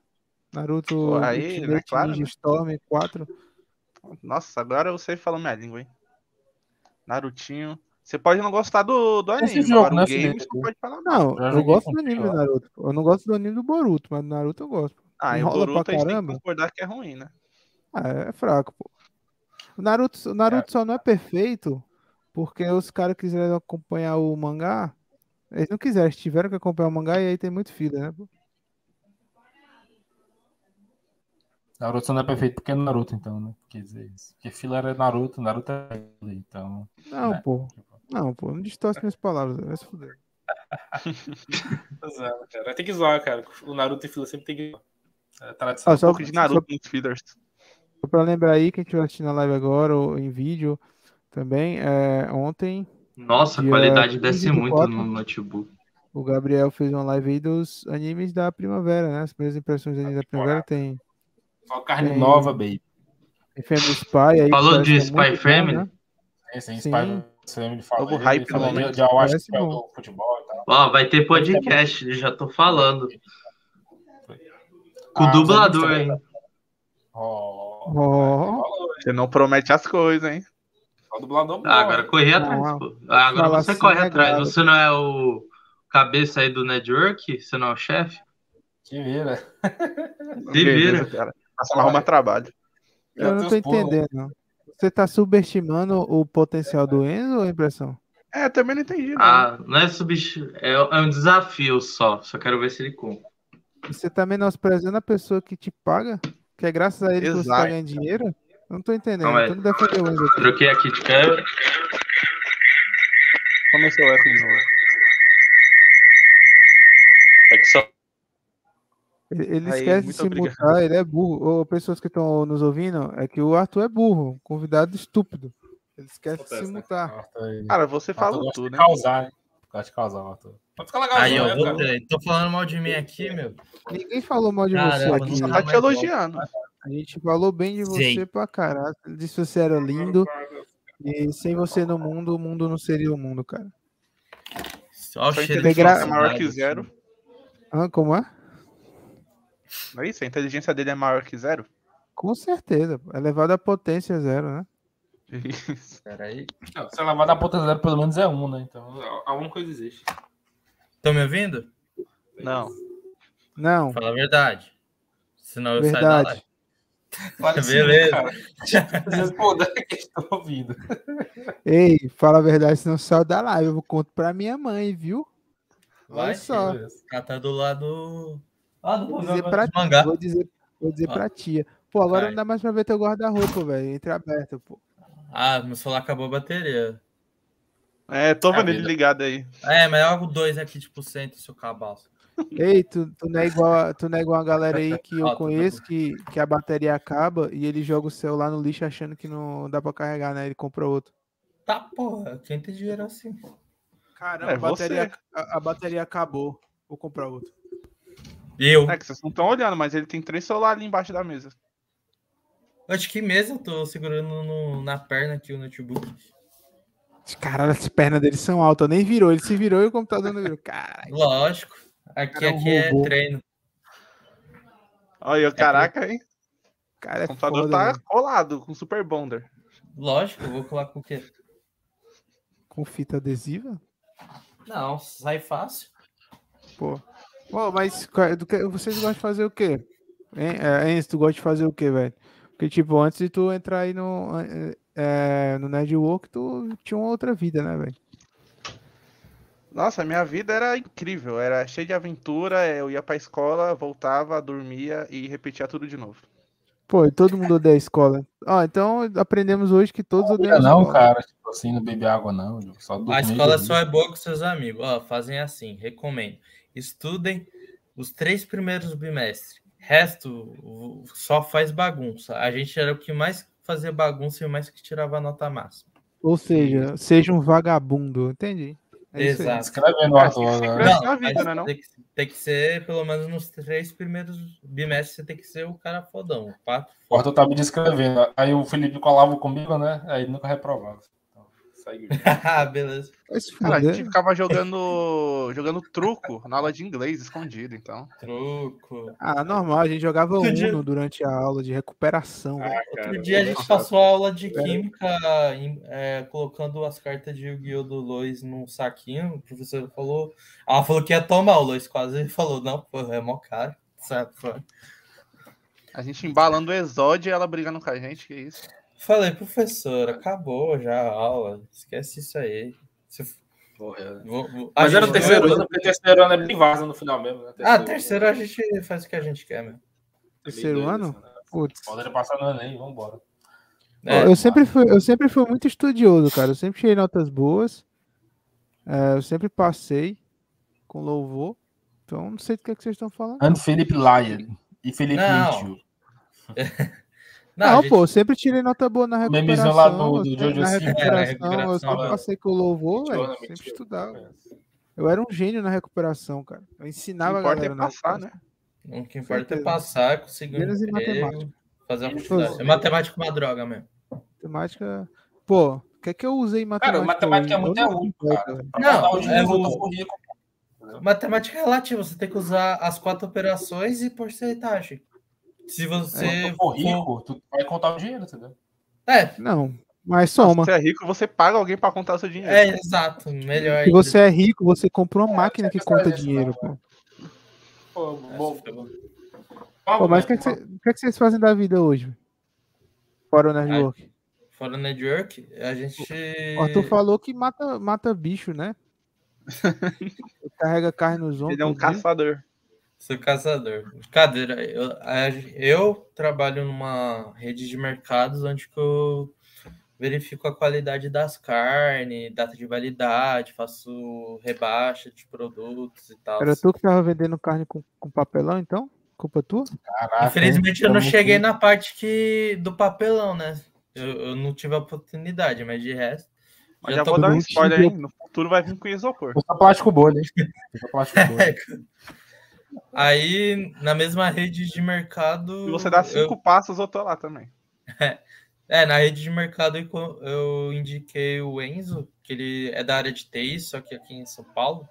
Naruto Pô, aí, Ultimate né, claro, Ninja né? Storm 4. Nossa, agora eu sei falar minha língua, hein? Narutinho. Você pode não gostar do, do anime, Esse jogo, né, game, você pode falar não. Não, eu gosto do anime do Naruto. Eu não gosto do anime do Boruto, mas do Naruto eu gosto. Ah, Enrola o Boruto pra caramba. a gente tem que concordar que é ruim, né? Ah, é fraco, pô. O Naruto, o Naruto é. só não é perfeito porque os caras quiseram acompanhar o mangá. Eles não quiseram, eles tiveram que acompanhar o mangá e aí tem muito filho, né? Naruto só não é perfeito porque é Naruto, então, né? Quer dizer isso. Porque fila é Naruto, Naruto é então. Não, né? pô. Não, pô, não distorce minhas palavras, vai se fuder. cara. Tem que zoar, cara. O Naruto e fila sempre tem que zoar. É tradição. Ah, só um pouco de Naruto nos feeders. Só para lembrar aí, quem estiver assistindo a live agora ou em vídeo também, é, ontem. Nossa, a qualidade desce muito 4, no notebook. O Gabriel fez uma live aí dos animes da primavera, né? As primeiras impressões da primavera tem. Só carne tem, nova, baby. Tem Family Spy aí. Falou de Spy Family? Bom, né? Sim, sim, Spy Family fala. O hype no momento. Já acho que é o futebol e tal. Ó, vai ter podcast, já tô falando. Com o ah, dublador, hein? Oh. Oh. Você não promete as coisas, hein? Só dublador ah, agora correr atrás, não, pô. Ah, agora você assim, corre é atrás. Você não é o cabeça aí do network? Você não é o chefe? Se vira. Se vira. Cara. Você arruma trabalho. Eu não tô entendendo. Você tá subestimando o potencial do Enzo ou a impressão? É, também não entendi. Não. Ah, não é subestimar. É, é um desafio só. Só quero ver se ele cumpre. Você tá menosprezando a pessoa que te paga? Que é graças a ele Exato. que você tá ganhando dinheiro? Eu não tô entendendo. Não, então não Enzo. Troquei aqui de câmera. Começou o F de novo. É que só. Ele, ele Aí, esquece de se obrigado. mutar, ele é burro. Ou pessoas que estão nos ouvindo, é que o Arthur é burro, convidado estúpido. Ele esquece Acontece, de se né? mutar. Né? Cara, você falou tudo, né? Causar, de causar, Arthur. Pode ficar legal, Aí, eu né, Tô falando mal de mim aqui, meu. Ninguém falou mal de Caramba, você aqui. Só tá te elogiando. A gente falou bem de você Sim. pra caralho. Disse que você era lindo. E sem você no mundo, o mundo não seria o mundo, cara. Só o inteligência é maior que zero. Ah, como é? Não é isso? A inteligência dele é maior que zero? Com certeza. É elevado à potência zero, né? Isso. Peraí. Não, se é elevado à potência zero, pelo menos é um, né? Então, alguma coisa existe. Estão me ouvindo? Não. Não. Fala a verdade. Senão eu verdade. saio da live. Fala Beleza. Responda que estou ouvindo. Ei, fala a verdade, senão saio da live. Eu vou conto pra minha mãe, viu? Vai Olha só. Ela tá do lado. Ah, do vou dizer pra mangá. Vou dizer, vou dizer ah. pra tia. Pô, agora Vai. não dá mais pra ver teu guarda-roupa, velho. Entre aberto, pô. Ah, meu celular acabou a bateria. É, tô vendo ele ligado aí. É, mas é algo dois aqui de por cento, seu cabaço. Ei, tu, tu, não é igual, tu não é igual a galera aí que eu conheço que, que a bateria acaba e ele joga o celular no lixo achando que não dá pra carregar, né? Ele compra outro. Tá, porra, quem tem dinheiro assim? Caramba, é, a, bateria, a, a, bateria acabou. Vou comprar outro. Eu. É que vocês não estão olhando, mas ele tem três celulares ali embaixo da mesa. Acho que mesa eu tô segurando no, na perna aqui o notebook. Caralho, as pernas dele são altas. Nem virou, ele se virou e o computador não virou. Caralho. Lógico. Aqui, cara, aqui é, treino. Olha, caraca, hein? Cara, é o computador foda, tá né? colado com Super Bonder. Lógico, eu vou colar com o quê? Com fita adesiva? Não, sai fácil. Pô. Pô, mas vocês gostam de fazer o quê? Hein? É, Enzo, tu gosta de fazer o quê, velho? Porque, tipo, antes de tu entrar aí no, é, no Network, tu tinha uma outra vida, né, velho? Nossa, minha vida era incrível, era cheia de aventura, eu ia pra escola, voltava, dormia e repetia tudo de novo. Pô, todo mundo odeia a escola. Ó, então aprendemos hoje que todos não, odeiam a escola. Não, cara, tipo assim, não beber água não. Só a escola só é boa com seus amigos. Ó, fazem assim, recomendo. Estudem os três primeiros bimestres. Resto, só faz bagunça. A gente era o que mais fazia bagunça e mais que tirava a nota máxima. Ou seja, seja um vagabundo, entendi. É Exato. Escrevendo agora. Não, vida, né, não? Tem, que, tem, que, ser, pelo menos nos três primeiros bimestres, você tem que ser o cara fodão. Quatro. O Arthur tá me descrevendo. Aí o Felipe colava comigo, né? Aí nunca reprovava. ah, beleza. Cara, a gente ficava jogando jogando truco na aula de inglês escondido, então. Truco. Ah, normal, a gente jogava Outro Uno dia... durante a aula de recuperação. Ah, Outro dia a gente passou a aula de é. química é, colocando as cartas de Yu-Gi-Oh! do Lois num saquinho. O professor falou. Ela falou que ia tomar, o Lois quase falou, não, pô, é mó caro. Certo, foi. A gente embalando o Exódio e ela brigando com a gente, que isso. Falei, professor, acabou já a aula. Esquece isso aí. Se... Porra, vou, vou... Mas era o terceiro ano, porque terceiro ano é bem vaza no final mesmo. Né? Terceiro ah, terceiro a gente faz o que a gente quer mesmo. Terceiro ano? Né? Putz. Pode passar no Enem, vambora. É, eu, sempre fui, eu sempre fui muito estudioso, cara. Eu sempre tirei notas boas. É, eu sempre passei com louvor. Então, não sei do que, é que vocês estão falando. Ando Felipe Lyon e Felipe mentiu. Não, não gente... pô, sempre tirei nota boa na recuperação. lá do, do Jojo na recuperação, é, recuperação, eu sempre passei com o louvor, velho. Sempre estudava. Eu era um gênio na recuperação, cara. Eu ensinava a é galera. É passar, né? O que importa é passar, conseguir um emprego, fazer uma faculdade. É matemática uma droga mesmo. Matemática... Pô, o que é que eu usei em matemática? Cara, matemática é muito útil, cara. Não, é o... Matemática é relativa, você tem que usar as quatro operações e porcentagem. Se você é, for rico, tu vai contar o dinheiro, entendeu? É. Não, mas soma. Se você é rico, você paga alguém para contar o seu dinheiro. É, exato. Melhor. Se você é rico, você compra uma máquina que conta dinheiro, pô. Pô, bom. Pô, mas o que, é que, que, é que, vocês fazem da vida hoje? Fora o network. Fora o network, a gente. O Arthur falou que mata, mata bicho, né? Carrega carne nos ombros. Ele é um caçador. Sou caçador. Cadeira, eu, eu trabalho numa rede de mercados onde eu verifico a qualidade das carnes, data de validade, faço rebaixa de produtos e tal. Era tu que tava vendendo carne com, com papelão, então? Culpa tua? Caraca, Infelizmente eu não cheguei que... na parte que, do papelão, né? Eu, eu, não tive a oportunidade, mas de resto. Mas já, já vou dar um spoiler, hein? No futuro vai vir com isopor. Usa plástico bolha, hein? plástico bolha. Aí, na mesma rede de mercado. Se você dá cinco eu... passos, eu tô lá também. É, na rede de mercado eu indiquei o Enzo, que ele é da área de TI, só que aqui em São Paulo.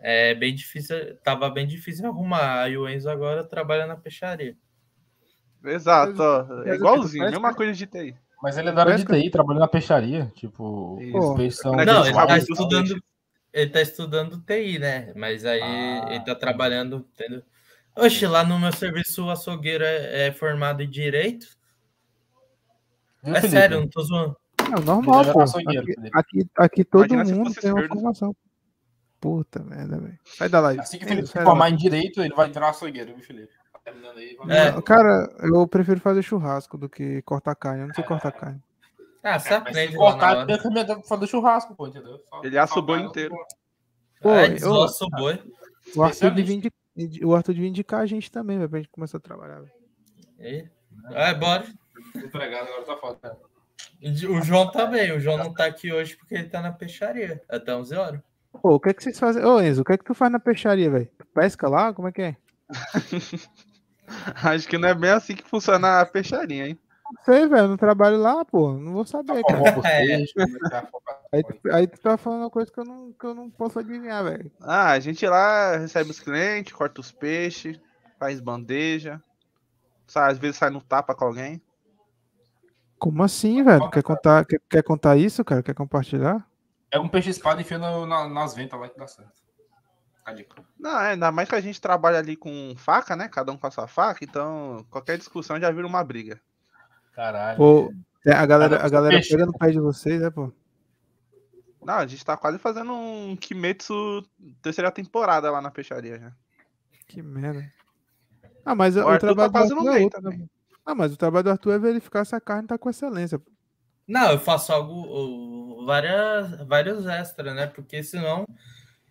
É bem difícil, tava bem difícil arrumar. Aí o Enzo agora trabalha na peixaria. Exato, é igualzinho, mesma coisa de TI. Mas ele é da área de TI, trabalha na peixaria. Tipo, os peixes são. Não, ele tá estudando ele tá estudando TI, né? Mas aí ah, ele tá trabalhando, entendeu? Oxe, lá no meu serviço o açougueiro é, é formado em direito. é Felipe? sério, não tô zoando. É normal, pô. Aqui, aqui, aqui, todo Imagina mundo tem uma formação. Puta merda, velho. Sai da live. Assim que o Felipe se formar em direito, ele vai entrar açougueiro, viu, Felipe? Tá aí, é. Cara, eu prefiro fazer churrasco do que cortar carne. Eu não sei cortar carne. Ah, você É, aprende mas lá na cortar, hora. tem que me fazer churrasco, pô, entendeu? Só- Ele assa o boi inteiro. Pô, é, eu- desossa o boi. O Arthur, devia indicar, o Arthur devia indicar a gente também, velho, pra gente começar a trabalhar. velho. E- É, bora. Empregado agora tá foda. O João também. O João não tá aqui hoje porque ele tá na peixaria. Até 11 horas. Pô, o que é que vocês fazem? Ô, Enzo, o que é que tu faz na peixaria, velho? Tu pesca lá? Como é que é? Acho que não é bem assim que funciona a peixaria, hein? Não sei, velho, não trabalho lá, pô. Não vou saber, cara. Formou por É. é tá focado. Aí tu, aí tu tá falando uma coisa que eu não, que eu não posso adivinhar, velho. Ah, a gente lá recebe os clientes, corta os peixes, faz bandeja. Sai, às vezes sai no tapa com alguém. Como assim, velho? Quer contar, quer, quer contar isso, cara? Quer compartilhar? Pega um peixe espada e enfia no- na- nas ventas lá que dá certo. Dica. Não, é, ainda mais que a gente trabalha ali com faca, né? Cada um com a sua faca, então qualquer discussão já vira uma briga. Caralho. Pô, é, a galera, a galera pega no pé de vocês, né, pô? Não, a gente tá quase fazendo um Kimetsu terceira temporada lá na peixaria já. Que merda. Ah, mas O o, trabalho tá do Arthur é outro, né? Ah, mas o trabalho do Arthur é verificar se a carne tá com excelência. pô. Não, eu faço algo, várias, vários extras, né? Porque senão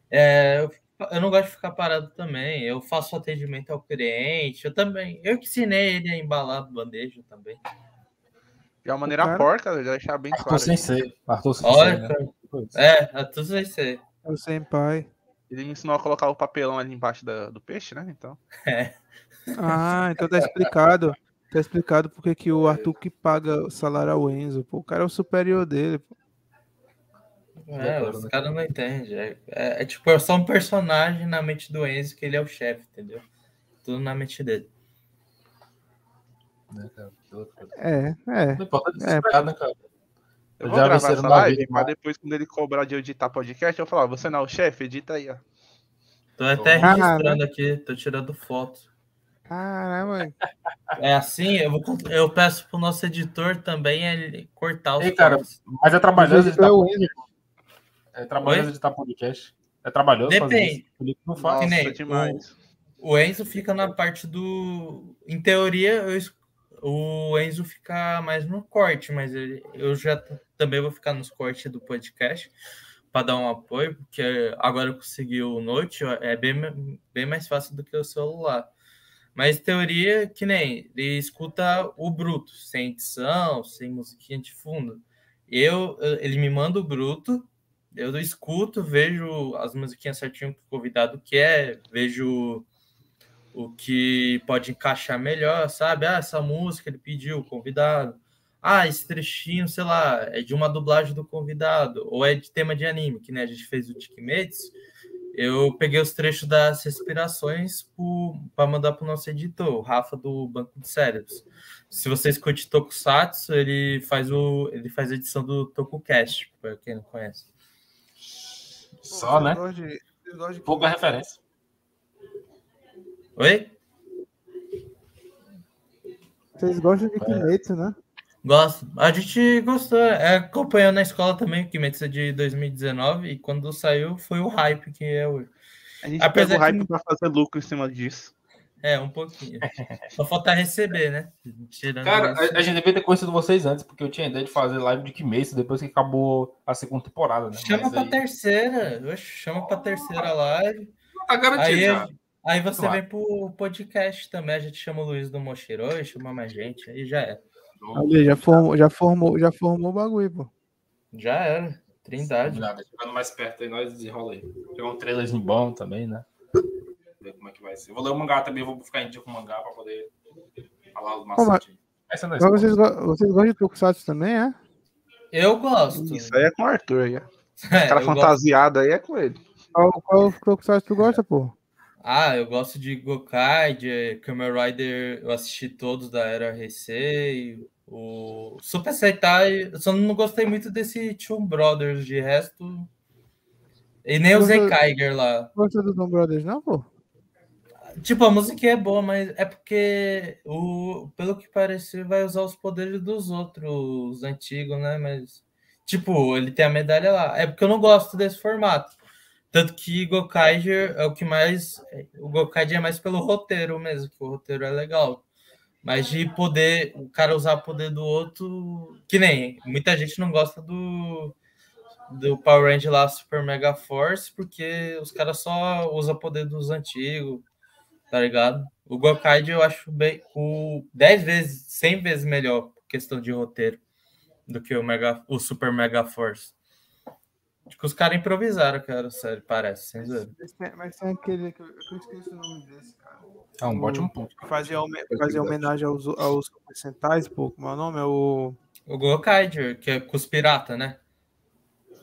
é, eu, eu não gosto de ficar parado também. Eu faço atendimento ao cliente, eu também. Eu que ensinei ele a embalar bandeja também. De uma maneira cara- porca, já deixar bem Arthur claro. Sensei. Arthur Sensei, Olha, né? é, é isso aí. É o senpai. Ele me ensinou a colocar o papelão ali embaixo da- do peixe, né? Então. Ah, então tá explicado. Tá explicado porque que o Arthur que paga o salário ao Enzo. Pô, o cara é o superior dele. Pô. É, os caras não entendem. É, é- é tipo, é só um personagem na mente do Enzo que ele é o chefe, entendeu? Tudo na mente dele. Né, cara? Que loucura. É, é. Não importa É. desesperado, né, cara? Eu Eu já gravar venceram essa na live, vida, mas depois, quando ele cobrar de editar podcast, eu falar, você não é o chefe, edita aí, ó. Tô até Ah, registrando aqui, tô tirando foto. Caramba. É assim, eu, vou, eu peço pro nosso editor também ele cortar os Ei, cara. Mas é trabalhoso é editar o podcast. É trabalhoso Oi? editar podcast. É trabalhoso fazer Depende. isso. O Felipe não faz. Nossa, nem demais. O Enzo fica na parte do. Em teoria, eu o Enzo fica mais no corte, mas ele- eu já também vou ficar nos cortes do podcast para dar um apoio, porque agora eu consegui o Note, é bem, bem mais fácil do que o celular. Mas teoria, que nem ele escuta o bruto, sem edição, sem musiquinha de fundo. Eu- ele me manda o bruto, eu escuto, vejo as musiquinhas certinho que o convidado quer, vejo o que pode encaixar melhor, sabe? Ah, essa música ele pediu, o convidado. Ah, esse trechinho, sei lá, é de uma dublagem do convidado, ou é de tema de anime, que né, a gente fez o Tikimetsu. Eu peguei os trechos das respirações para mandar para o nosso editor, o Rafa do Banco de Cérebros. Se você escute Tokusatsu, ele faz, o, ele faz a edição do TokuCast, para quem não conhece. Só, né? Pouca referência. Oi? Vocês gostam de Kimetsu, né? Gosto. A gente gostou. É, acompanhou na escola também, o Kimetsu é de 2019, e quando saiu foi o hype que é hoje. A gente Apesar o hype que- pra fazer lucro em cima disso. É, um pouquinho. Só falta receber, né? Tirando Cara, isso. a, a gente devia ter conhecido vocês antes, porque eu tinha ideia de fazer live de Kimetsu depois que acabou a segunda temporada, né? Chama Mas pra aí- terceira. Oxe, chama pra terceira live. Tá garantido Aí, já. Aí você Claro. vem pro podcast também. A gente chama o Luiz do Mochiroi, chama mais gente. Aí já é. Ali, já formou, já formou, já formou o bagulho, pô. Já era. Trindade. Nada, chegando mais perto aí, nós desenrola aí. Pegar um trailerzinho bom também, né? Ver como é que vai ser. Eu vou ler o mangá também, vou ficar em dia com o mangá pra poder falar. Essa não é vocês, go- vocês gostam de Tokusatsu também, é? Eu gosto. Isso aí é com o Arthur aí. ó. É, Aquela eu gosto- fantasiada aí é com ele. Qual, qual Tokusatsu tu gosta, pô? Ah, eu gosto de Gokai, de Kamen Rider, eu assisti todos da era Heisei, o Super Sentai, eu só não gostei muito desse Toon Brothers, de resto... E nem o Você- Zekaiger lá. Gosta do Dom Brothers, não, pô? Tipo, a música é boa, mas é porque, o, pelo que pareceu, vai usar os poderes dos outros antigos, né? Mas, tipo, ele tem a medalha lá. É porque eu não gosto desse formato. Tanto que Gokaiger é o que mais. O Gokaiger é mais pelo roteiro mesmo, que o roteiro é legal. Mas de poder, o cara usar poder do outro. Que nem muita gente não gosta do, do Power Ranger lá, Super Mega Force, porque os caras só usam poder dos antigos, tá ligado? O Gokaid eu acho bem, o 10 vezes, 100 vezes melhor questão de roteiro do que o, Mega, o Super Mega Force. Acho que os caras improvisaram, cara, sério, parece, sem dizer. Mas tem aquele que eu, eu esqueci o nome desse, cara. É um ótimo ponto. Fazia, fazia homenagem aos, aos percentais, pô, como é o nome? É o. O Gokaiger, que é com os pirata, né?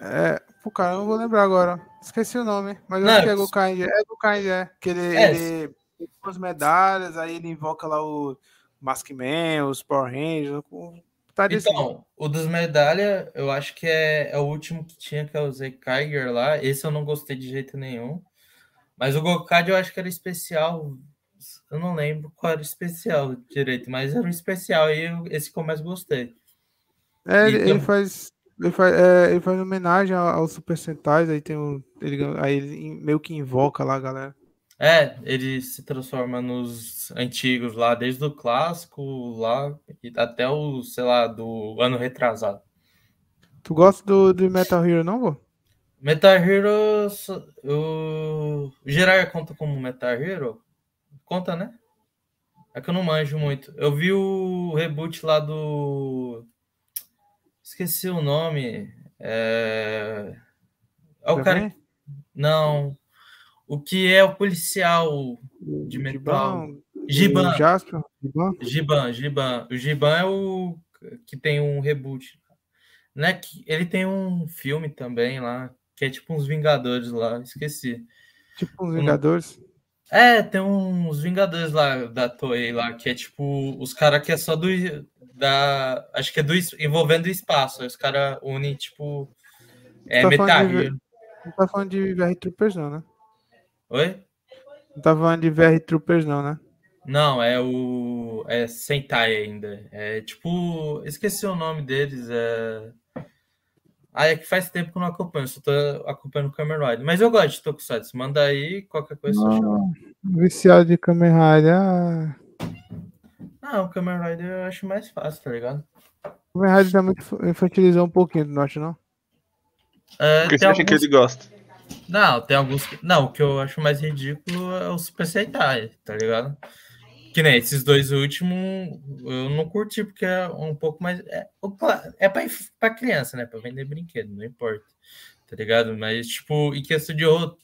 É, pô, cara, eu não vou lembrar agora. Esqueci o nome, mas eu não, acho que é Gokaiger. É Gokaiger, é. Que ele, é. ele tem as medalhas, aí ele invoca lá o Maskman, os Power Rangers. Tá então, o dos medalhas, eu acho que é, é, o último que tinha, que é o Zekaiger lá. Esse eu não gostei de jeito nenhum. Mas o Gokad eu acho que era especial. Eu não lembro qual era o especial direito, mas era um especial e esse que eu mais gostei. É, ele, ele faz. Ele faz, é, ele faz homenagem aos Super Sentais, aí tem o. Ele, aí ele meio que invoca lá a galera. É, ele se transforma nos antigos lá, desde o clássico lá até o, sei lá, do ano retrasado. Tu gosta do, do Metal Hero, não, vô? Metal Hero. O Gerard conta como Metal Hero? Conta, né? É que eu não manjo muito. Eu vi o reboot lá do. Esqueci o nome. É. É o cara. Não. O que é o policial de metal? Giban. Giban. Giban, Giban. O Giban é o que tem um reboot. Né? Ele tem um filme também lá, que é tipo uns Vingadores lá, esqueci. Tipo uns Vingadores? É, tem uns Vingadores lá da Toei lá, que é tipo os caras que é só do. Da, acho que é do envolvendo o espaço. Os caras unem, tipo. É tá metal. Não tá falando de VR Troopers, não, né? Oi? Não tá falando de VR Troopers, não, né? Não, é o. É Sentai ainda. É tipo. Esqueci o nome deles. É. Ah, é que faz tempo que eu não acompanho, só tô acompanhando o Kamen Rider. Mas eu gosto de Tokusatsu. Manda aí, qualquer coisa não, Viciado de Kamen Rider. Ah. Não, o Kamen Rider eu acho mais fácil, tá ligado? O Kamen Rider também infantilizou um pouquinho, não acha, não? É, Porque você acha que ele gosta? Não, tem alguns. Não, o que eu acho mais ridículo é o Super Sentai, tá ligado? Que nem esses dois últimos eu não curti, porque é um pouco mais. É, é pra, pra criança, né? Pra vender brinquedo, não importa. Tá ligado? Mas, tipo, em questão de outro.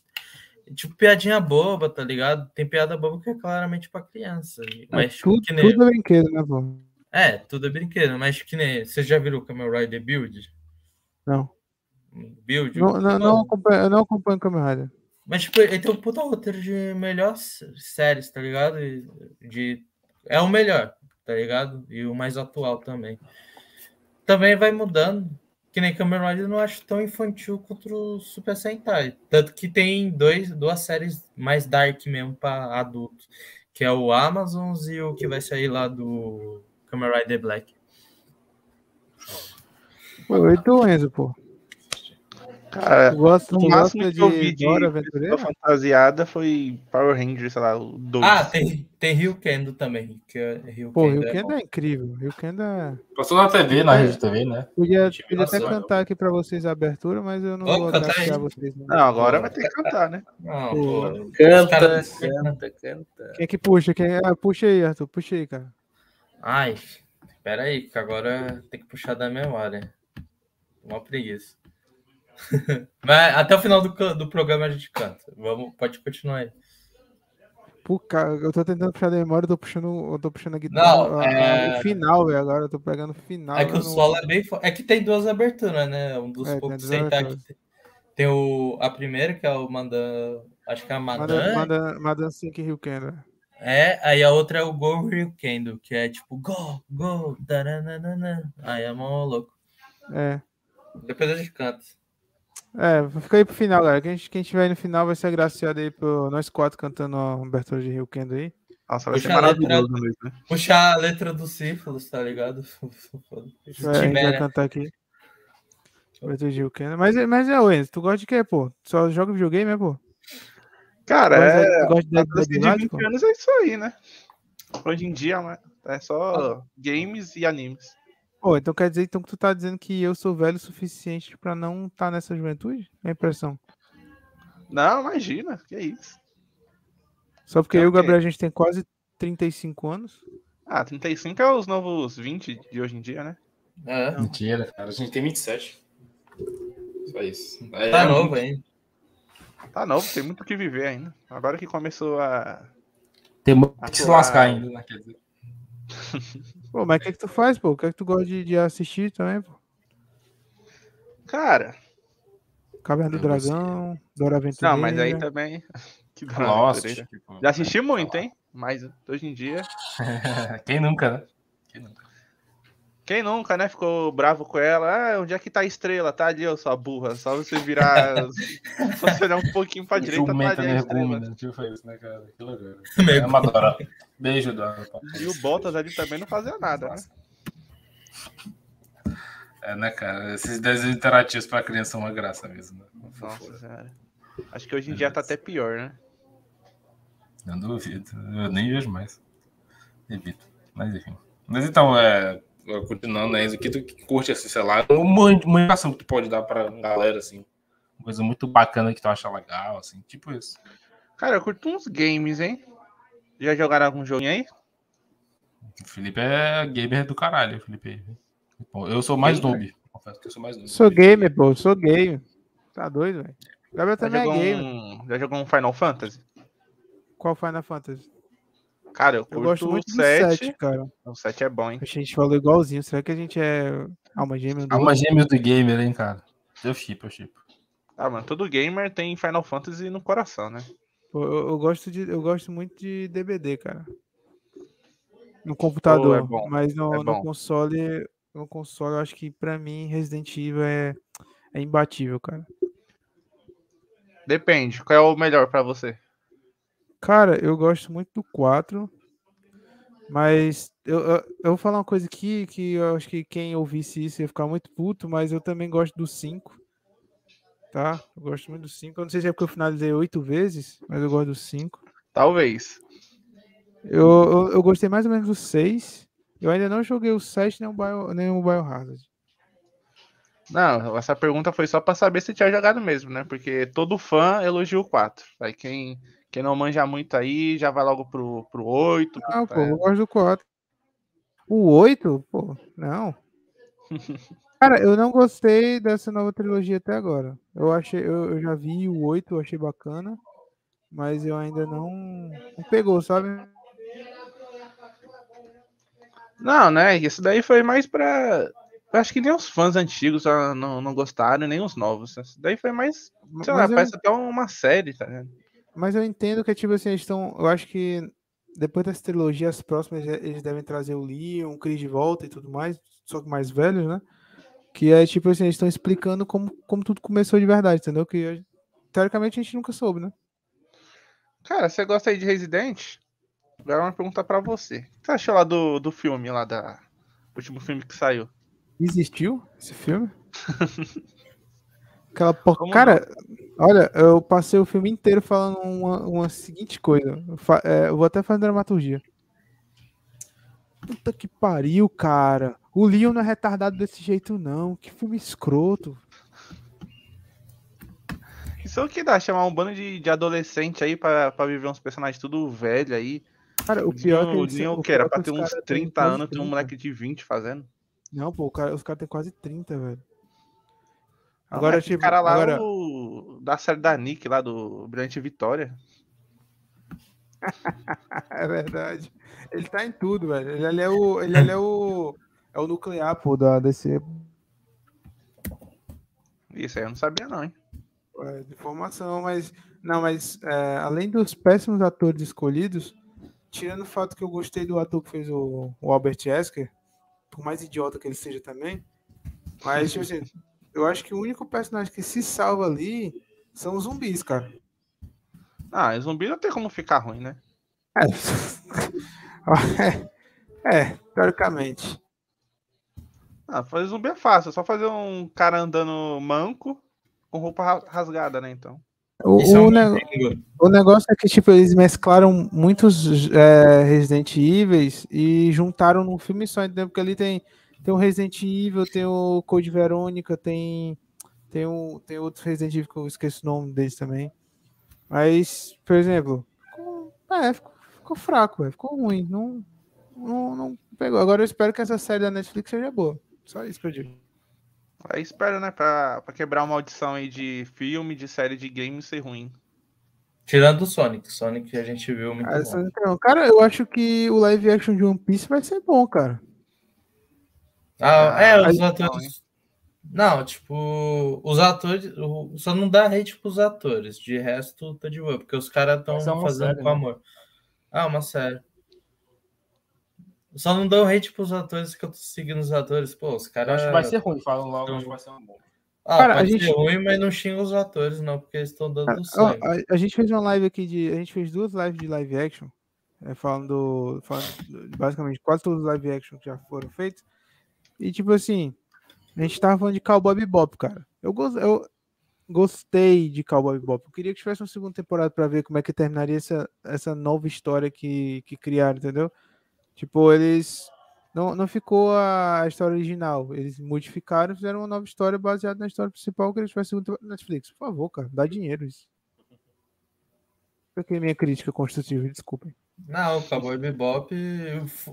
Tipo, piadinha boba, tá ligado? Tem piada boba que é claramente pra criança. É, mas, é, tudo, que nem... tudo é brinquedo, né, pô? É, tudo é brinquedo, mas que nem. Você já viu o Camel Rider Build? Não build. Não, não, não, acompanho, não acompanho Kamen Rider. Mas, tipo, ele tem um puta roteiro de melhores séries, tá ligado? De, é o melhor, tá ligado? E o mais atual também. Também vai mudando. Que nem Kamen Rider eu não acho tão infantil contra o Super Sentai. Tanto que tem dois, duas séries mais dark mesmo para adultos. Que é o Amazons e o que vai sair lá do Kamen Rider Black. Oi, tu, Enzo, pô. Cara, eu gosto, o máximo que eu vi de Dora fantasiada foi Power Rangers, sei lá, o 2. Ah, tem, tem Rio Kendo também. Que é Rio Pô, Rio Kendo é, é, incrível. Rio Kendo é... Passou na TV, na rede TV, né? Podia, podia até cantar aqui pra vocês a abertura, mas eu não oh, vou dar pra vocês. Não. não, agora vai ter que cantar, né? Não, pô. Canta, canta, canta. Quem é que puxa? Quem... É? Ah, puxa aí, Arthur, puxa aí, cara. Ai, espera aí, que agora tem que puxar da memória. Uma preguiça. Mas até o final do, do programa a gente canta. Vamos, pode continuar aí. Pô, cara, eu tô tentando puxar da memória, eu tô puxando, eu tô puxando a guitarra. Não, é... o final, velho, agora eu tô pegando o final. É que o solo é bem. É que tem duas aberturas, né? Um dos é, poucos sentar aqui. Tem o, a primeira, que é o Mandan. Acho que é a Madan. Madan, Madan Sink Rio Kendo. É, aí a outra é o Go Rio Kendo, que é tipo Go, Go, taranana. Aí é mó louco. É. Depois a gente canta. É, fica aí pro final, galera. Quem, quem tiver no final vai ser agraciado aí por nós quatro cantando Humberto de Rio Kendo aí. Nossa, vai Puxa ser maravilhoso letra, mesmo. Né? Puxar a letra do sífilis, tá ligado? É, a gente vai cantar aqui. Humberto de Rio Kendo. Mas, mas é, Wenz, tu gosta de quê, pô? Só joga videogame, né, pô? Cara, é. Tu gosta de, de, de, de 20 anos é isso aí, né? Hoje em dia, né? É só games e animes. Pô, então quer dizer então que tu tá dizendo que eu sou velho o suficiente pra não estar tá nessa juventude? É a impressão. Não, imagina, que é isso. Só porque é eu e o Gabriel a gente tem quase 35 anos. Ah, 35 é os novos 20 de hoje em dia, né? É. Mentira, cara. A gente tem 27. Só isso. É, tá é novo ainda. Tá novo, tem muito o que viver ainda. Agora que começou a. Tem muito que se lascar ainda, né? Quer dizer. pô, mas o que é que tu faz, pô? O que é que tu gosta de, de assistir também, pô? Cara. Caverna do Dragão, Dora Aventura. Não, mas aí também. Que Nossa, Já assisti muito, hein? Mas hoje em dia. Quem nunca, né? Quem nunca? Quem nunca, né? Ficou bravo com ela. Ah, onde é que tá a estrela? Tá ali, ô sua burra. Só você virar. só você olhar um pouquinho pra direita, tá ali a estrela. Né? Tipo isso, né, cara? Que loucura. É uma Dora. Beijo, Dora. E o Bottas ali também não fazia nada, né? É, né, cara? Esses desenhos interativos pra criança são uma graça mesmo, né? Nossa senhora. Acho que hoje em dia tá até pior, né? Não duvido. Eu nem vejo mais. Evito. Mas enfim. Mas então, é continuando, né, o que tu curte, assim, sei lá, uma, uma indicação que tu pode dar pra galera, assim, uma coisa muito bacana que tu acha legal, assim, tipo isso. Cara, eu curto uns games, hein? Já jogaram algum joguinho aí? O Felipe é gamer do caralho, Felipe. Eu sou mais noob, confesso que eu sou mais noob. Sou gamer, pô, sou gamer. Tá doido, velho. Gabriel também é gamer. Um... Já jogou um Final Fantasy? Qual Final Fantasy? Cara, eu, eu gosto muito 7. do 7, cara. O 7 é bom, hein? A gente falou igualzinho. Será que a gente é alma gêmea do Alma gêmea do gamer, hein, cara? Eu chip, eu chip. Ah, mano, todo gamer tem Final Fantasy no coração, né? Pô, eu, eu, gosto de, eu gosto muito de DBD, cara. No computador, é bom, mas no, é no console, no console, eu acho que pra mim Resident Evil é, é imbatível, cara. Depende, qual é o melhor para você? Cara, eu gosto muito do 4. Mas eu, eu, eu, vou falar uma coisa aqui que eu acho que quem ouvisse isso ia ficar muito puto, mas eu também gosto do 5. Tá? Eu gosto muito do 5. Eu não sei se é porque eu finalizei oito vezes, mas eu gosto do 5. Talvez. Eu, eu, eu, gostei mais ou menos do 6. Eu ainda não joguei o 7 nem o, Bio, nem o Biohazard. Não, essa pergunta foi só para saber se tinha jogado mesmo, né? Porque todo fã elogia o 4. Aí quem quem não manja muito aí, já vai logo pro, pro 8. Não, pô, eu gosto do 4. O 8? Pô, não. Cara, eu não gostei dessa nova trilogia até agora. Eu achei, eu, eu já vi o 8, eu achei bacana, mas eu ainda não, não pegou, sabe? Não, né? Isso daí foi mais pra. Eu acho que nem os fãs antigos não, não gostaram, nem os novos. Isso daí foi mais. Sei mas lá, eu... parece até uma série, tá ligado? Mas eu entendo que, tipo assim, eles estão. Eu acho que depois dessa trilogia, as próximas eles devem trazer o Leon, o Chris de volta e tudo mais, só que mais velhos, né? Que é tipo assim, eles estão explicando como, como tudo começou de verdade, entendeu? Que teoricamente a gente nunca soube, né? Cara, você gosta aí de Resident? Agora uma pergunta para você. O que você achou lá do, do filme lá da. O último filme que saiu? Existiu esse filme? Aquela por... Cara, não? olha, eu passei o filme inteiro falando uma, uma seguinte coisa. Eu, fa... é, eu vou até fazer dramaturgia. Puta que pariu, cara. O Leon não é retardado desse jeito, não. Que filme escroto. Isso é o que dá, chamar um bando de, de adolescente aí pra, pra viver uns personagens tudo velho aí. Cara, o pior é que. O Leon, o que era? Pra ter uns 30 anos, tem um moleque de 20 fazendo. Não, pô, cara, os caras têm quase 30, velho. Agora, tipo, cara lá agora... o... da série da Nick, lá do Brilhante Vitória. é verdade. Ele tá em tudo, velho. Ele é o. Ele é o. É o nuclear, pô, da DC. Isso aí eu não sabia, não, hein? É, de formação, mas. Não, mas é, além dos péssimos atores escolhidos, tirando o fato que eu gostei do ator que fez o, o Albert Esker, por mais idiota que ele seja também, mas, tipo assim, eu acho que o único personagem que se salva ali são os zumbis, cara. Ah, zumbi não tem como ficar ruim, né? É, é teoricamente. Ah, fazer zumbi é fácil, é só fazer um cara andando manco com roupa rasgada, né? Então. O, é o, ne o, negócio é que, tipo, eles mesclaram muitos é, Resident Evil e juntaram num filme só, entendeu? Porque ali tem, tem o Resident Evil, tem o Code Verônica, tem, tem, o, tem outros Resident Evil que eu esqueço o nome deles também. Mas, por exemplo, ficou, é, ficou, ficou fraco, é, ficou ruim. Não, não, não pegou. Agora eu espero que essa série da Netflix seja boa. Só isso que eu digo. Aí espero, né, pra, pra quebrar uma audição aí de filme, de série de game ser ruim. Tirando o Sonic. Sonic a gente viu muito ah, bom. Cara, eu acho que o live action de One Piece vai ser bom, cara. Ah, é, os atores. Não, tipo, os atores. Só não dá hate pros atores. De resto, tá de boa, porque os caras estão é fazendo série, com né? amor. Ah, uma série. Só não dou hate pros atores que eu tô seguindo os atores. Pô, os caras. Acho que vai ser ruim, falam logo, acho que vai ser um bom. Ah, cara, pode a gente... ser ruim, mas não xinga os atores, não, porque eles estão dando sangue. A, a, gente fez uma live aqui de. A gente fez duas lives de live action. É, falando, falando basicamente quase todos os live action que já foram feitos. E tipo assim, a gente tava falando de Cowboy Bebop, cara. Eu, eu gostei de Cowboy Bebop. Eu queria que tivesse uma segunda temporada para ver como é que terminaria essa, essa nova história que, que criaram, entendeu? Tipo, eles. Não, não ficou a história original. Eles modificaram e fizeram uma nova história baseada na história principal que eles tivessem na Netflix. Por favor, cara, dá dinheiro isso. Porque minha crítica construtiva, desculpem. Não, o Cowboy Bebop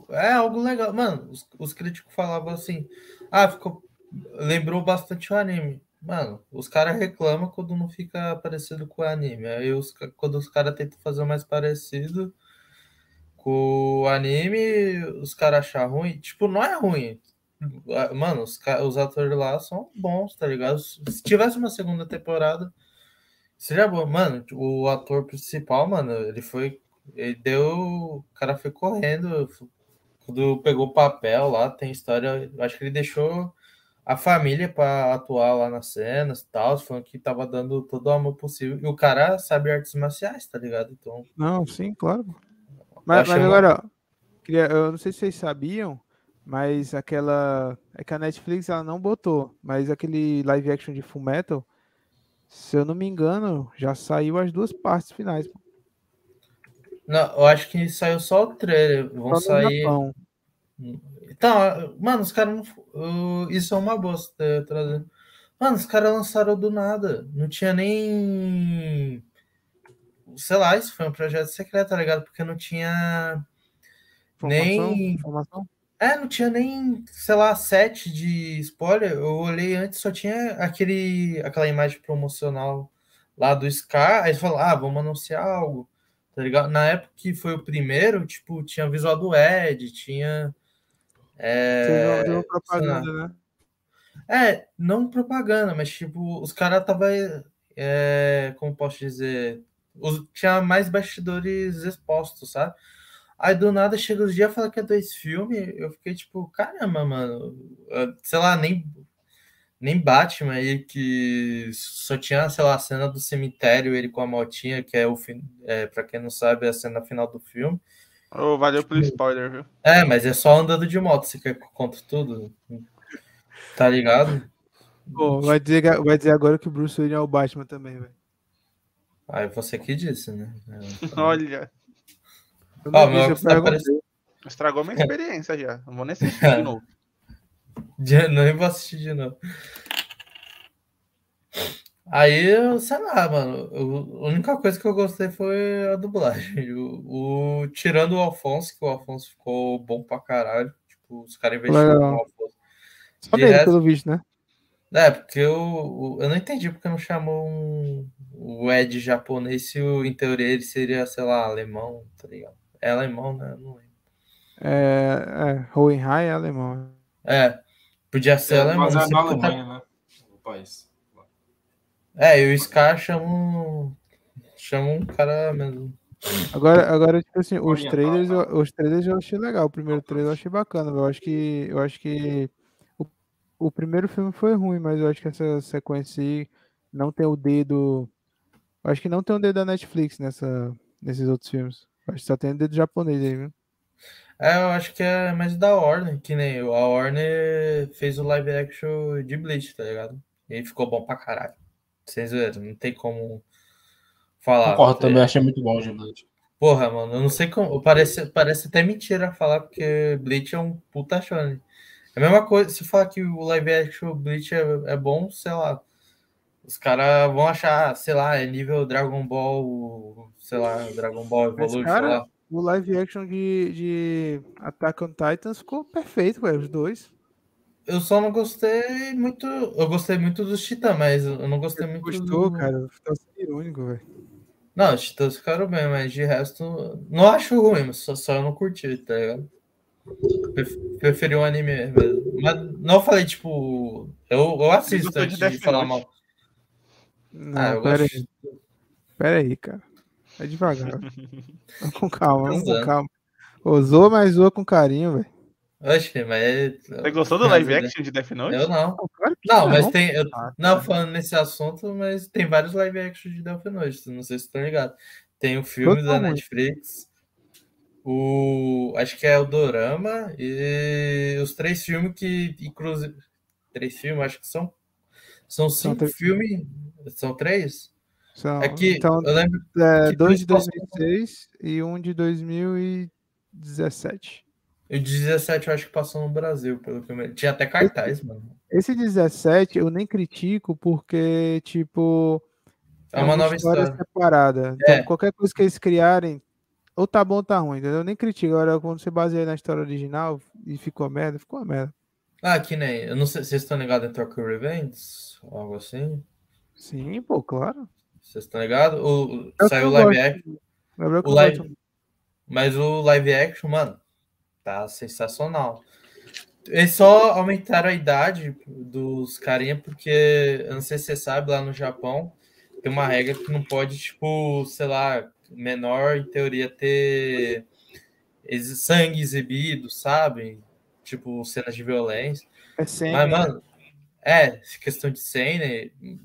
é algo legal. Mano, os, os críticos falavam assim: ah, ficou. Lembrou bastante o anime. Mano, os caras reclamam quando não fica parecido com o anime. Aí os, quando os caras tentam fazer mais parecido, com o anime, os caras acham ruim. Tipo, não é ruim. Mano, os, os atores lá são bons, tá ligado? Se tivesse uma segunda temporada, seria bom. Mano, o ator principal, mano, ele foi. Ele deu. O cara foi correndo. Quando pegou o papel lá, tem história. Acho que ele deixou a família para atuar lá nas cenas e tal, falando que tava dando todo o amor possível. E o cara sabe artes marciais, tá ligado? Então. Não, sim, claro. Mas, mas agora, ó, queria, eu não sei se vocês sabiam, mas aquela. É que a Netflix ela não botou, mas aquele live action de Full Metal, se eu não me engano, já saiu as duas partes finais. Não, eu acho que saiu só o trailer. Vão só sair. Então, mano, os caras não. Isso é uma bosta trazer. Mano, os caras lançaram do nada. Não tinha nem sei lá, isso foi um projeto secreto, tá ligado? Porque não tinha informação, nem. Informação? É, não tinha nem, sei lá, set de spoiler. Eu olhei antes, só tinha aquele, aquela imagem promocional lá do Scar. Aí eles falaram, ah, vamos anunciar algo, tá ligado? Na época que foi o primeiro, tipo, tinha visual do Ed, tinha. É, deu propaganda, né? É, não propaganda, mas tipo, os caras tava. É, como posso dizer? os, tinha mais bastidores expostos, sabe? Aí do nada chega os dias e fala que é dois filmes. Eu fiquei tipo, caramba, mano. Sei lá, nem, nem Batman aí, que só tinha, sei lá, a cena do cemitério, ele com a motinha, que é o fim. É, pra quem não sabe, é a cena final do filme. Oh, valeu pelo spoiler, viu? É, mas é só andando de moto, você quer que eu conte tudo? Tá ligado? Bom, vai dizer, vai dizer agora que o Bruce Wayne é o Batman também, velho. Aí você que disse, né? Olha. Oh, meu parece... Estragou minha experiência já. Não vou nem assistir de novo. Não vou assistir de novo. Aí, sei lá, mano. A única coisa que eu gostei foi a dublagem. O, o tirando o Alfonso, que o Alfonso ficou bom pra caralho. Tipo, os caras investiram no Alfonso. Só dele, resto... pelo visto, né? É, porque eu, eu não entendi porque não chamou um, o Ed japonês se o, em teoria ele seria, sei lá, alemão, tá ligado? É alemão, né? Não lembro. É, é Hohenheim é alemão. É, podia ser é, alemão. Mas é na Alemanha, tá... né? O país. É, e o Scar chama um, chama um cara mesmo. Agora, agora tipo assim, os trailers, os trailers eu achei legal. O primeiro trailer eu achei bacana. Eu acho que, eu acho que o primeiro filme foi ruim, mas eu acho que essa sequência aí não tem o dedo. Eu acho que não tem o dedo da Netflix nessa, nesses outros filmes. Eu acho que só tem o dedo japonês aí, viu? É, eu acho que é mais da Warner, que nem a Warner fez o live action de Bleach, tá ligado? E ficou bom pra caralho. Sem zoeira, não tem como falar. Concordo também, achei muito bom o de Bleach. Porra, mano, eu não sei como. Parece, parece até mentira falar, porque Bleach é um puta shonen. É a mesma coisa, se falar que o live action Bleach é, é bom, sei lá. Os caras vão achar, sei lá, é nível Dragon Ball, sei lá, Dragon Ball Evolution, cara, sei lá. O live action de, de Attack on Titan ficou perfeito, velho, os dois. Eu só não gostei muito. Eu gostei muito dos Titãs, mas eu não gostei muito. Gostou, do... cara? Tá sendo irônico, velho. Não, os Titãs ficaram bem, mas de resto. Não acho ruim, mas só, só eu não curti, tá ligado? Pref- Preferi um anime mesmo. Mas não falei, tipo. Eu, eu assisto de antes de, Death falar mal. Não, Ah, eu pera gosto. aí. Pera aí, cara. É devagar. vamos com calma, vamos com calma. Zoa, mas zoa com carinho, velho. Oxe, mas. Você gostou do live action de Death Note? Eu não. Não, mas tem. Eu, Ah, não, falando nesse assunto, mas tem vários live action de Death Note. Não sei se estão ligados. Tem o filme da. Netflix. O. Acho que é o Dorama. E os três filmes que, inclusive. Três filmes, acho que são. São cinco três filmes. São três? São, É que então, eu lembro. é, que dois de posso- 2006 e um de 2017. O 17 eu acho que passou no Brasil, pelo que eu. Tinha até cartaz, mano. Esse 17 eu nem critico porque, tipo, É uma nova história. separada. Então, É. qualquer coisa que eles criarem, ou tá bom ou tá ruim, entendeu? Eu nem critico. Agora, quando você baseia na história original e ficou merda, ficou merda. Ah, que nem. Eu não sei. Vocês estão ligados em Tokyo Revenge? Algo assim? Sim, pô, claro. Vocês estão ligados? O, saiu live action. O live- gosto. Mas o live action, mano, tá sensacional. Eles só aumentaram a idade dos carinha, porque eu não sei se você sabe, lá no Japão tem uma regra que não pode, tipo, sei lá, menor, em teoria, ter sangue exibido, sabe? Tipo, cenas de violência. É sempre. Mas, mano, é, questão de cena,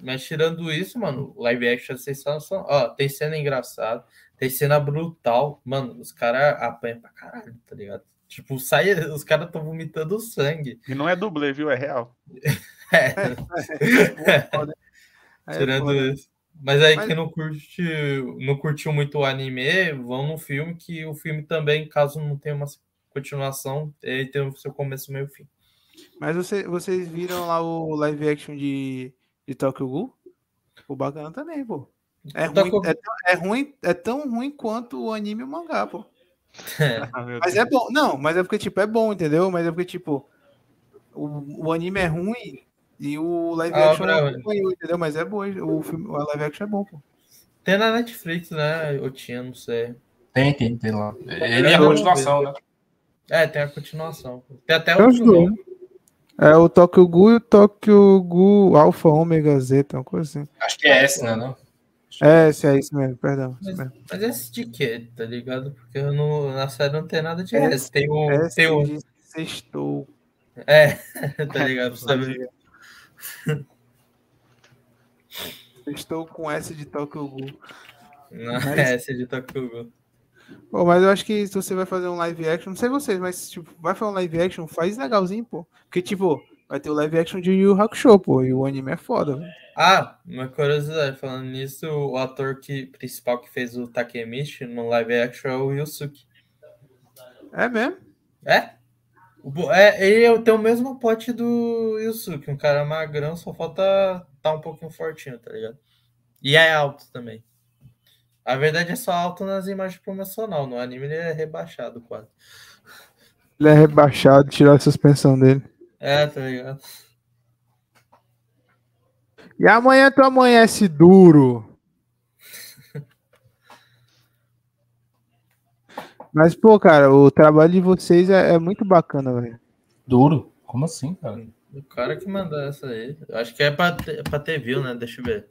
mas tirando isso, mano, live action é sensacional. Ó, tem cena engraçada, tem cena brutal. Mano, os caras apanham pra caralho, tá ligado? Tipo, sai, os caras estão vomitando sangue. E não é dublê, viu? É real. É, é tirando isso. Mas aí Mas- quem não curte, não curtiu muito o anime, vão no filme, que o filme também, caso não tenha uma continuação, ele tem o seu começo, meio e fim. Mas você, vocês viram lá o live action de, de Tokyo Ghoul? O bacana também, pô. É ruim, Tokyo- é, tão- é ruim, é tão ruim quanto o anime e o mangá, pô. Ah, meu Mas é bom. Não, mas é porque, tipo, é bom, entendeu? Mas é porque, tipo, o, o anime é ruim e o live Ah, action bravo. não acompanhou, entendeu? Mas é bom, o, filme, o live action é bom, pô. Tem na Netflix, né? Eu tinha, não sei. Tem, tem, tem lá. Ele é a continuação, né? É, tem a continuação. Tem até o. É o Tokyo Ghoul e o Tokyo Ghoul Alpha Omega Zeta, uma coisa assim. Acho que é esse, né? Não? É, esse é isso mesmo, perdão. Mas, mesmo. mas esse de quê, tá ligado? Porque eu não, na série não tem nada de Esse- S. Tem o. Esse Tem o de sextou. é, tá ligado? Pra saber. Estou com S de Tokyo Ghoul. Não, Mas- é esse de Tokyo Ghoul. Pô, mas eu acho que se você vai fazer um live action, não sei vocês, mas tipo, vai fazer um live action, faz legalzinho, pô. Porque, tipo, vai ter o live action de Yu Hakusho, pô, e o anime é foda, velho. Ah, uma curiosidade, falando nisso, o ator que, principal que fez o Takemichi no live action é o Yusuke. É mesmo? É? É ele tem o mesmo pote do Yusuke, um cara magrão, só falta tá um pouquinho fortinho, tá ligado? E é alto também. A verdade é só alto nas imagens promocional, no anime ele é rebaixado quase. Ele é rebaixado, tirar a suspensão dele. É, tá ligado? E amanhã tu amanhece duro. Mas, pô, cara, o trabalho de vocês é, é muito bacana, velho. Duro? Como assim, cara? O cara que mandou essa aí. Eu acho que é pra ter, pra ter view, né? Deixa eu ver.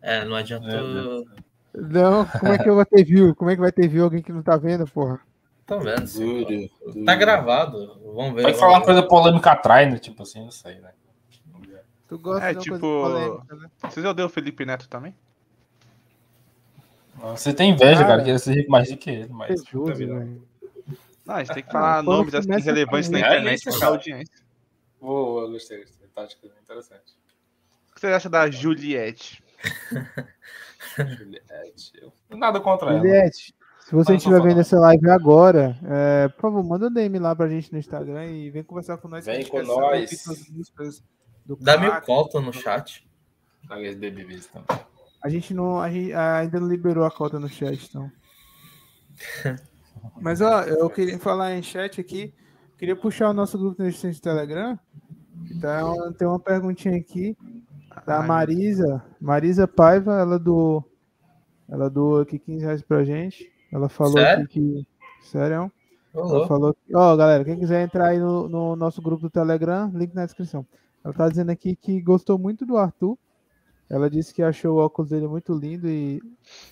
É, não adianta. É, Não, como é que eu vou ter view? Como é que vai ter view alguém que não tá vendo, porra? Tô vendo. sim. Duro. Tá gravado. Vamos ver. Vai vamos falar uma ver. coisa polêmica atrás, né? Tipo assim, não sei, né? Tu gosta É, de uma tipo, coisa polêmica, né? Vocês odeiam o Felipe Neto também? Você tem inveja, Cara. cara, que ser rico mais do que ele, mas. Vida. velho. Não, a gente tem que falar quando nomes assim relevantes na É internet pra cara. audiência. Vou, eu gostei, gostei. Tática interessante. O que você acha da Juliette? Juliette. Nada contra ela. Juliette, se você estiver vendo essa live agora, é, por favor, manda um DM lá pra gente no Instagram e vem conversar com nós. Vem com nós. Dá mil cota no chat. A gente não, a gente ainda não liberou a cota no chat, então. Mas ó, eu queria falar em chat aqui. Queria puxar o nosso grupo no Telegram. Então, tem uma perguntinha aqui da Marisa. Marisa Paiva, ela do ela doou aqui 15 reais pra gente. Ela falou Sério? que. Sério? Ela falou que. Ó, galera, quem quiser entrar aí no, no, nosso grupo do Telegram, link na descrição. Ela tá dizendo aqui que gostou muito do Arthur. Ela disse que achou o óculos dele muito lindo e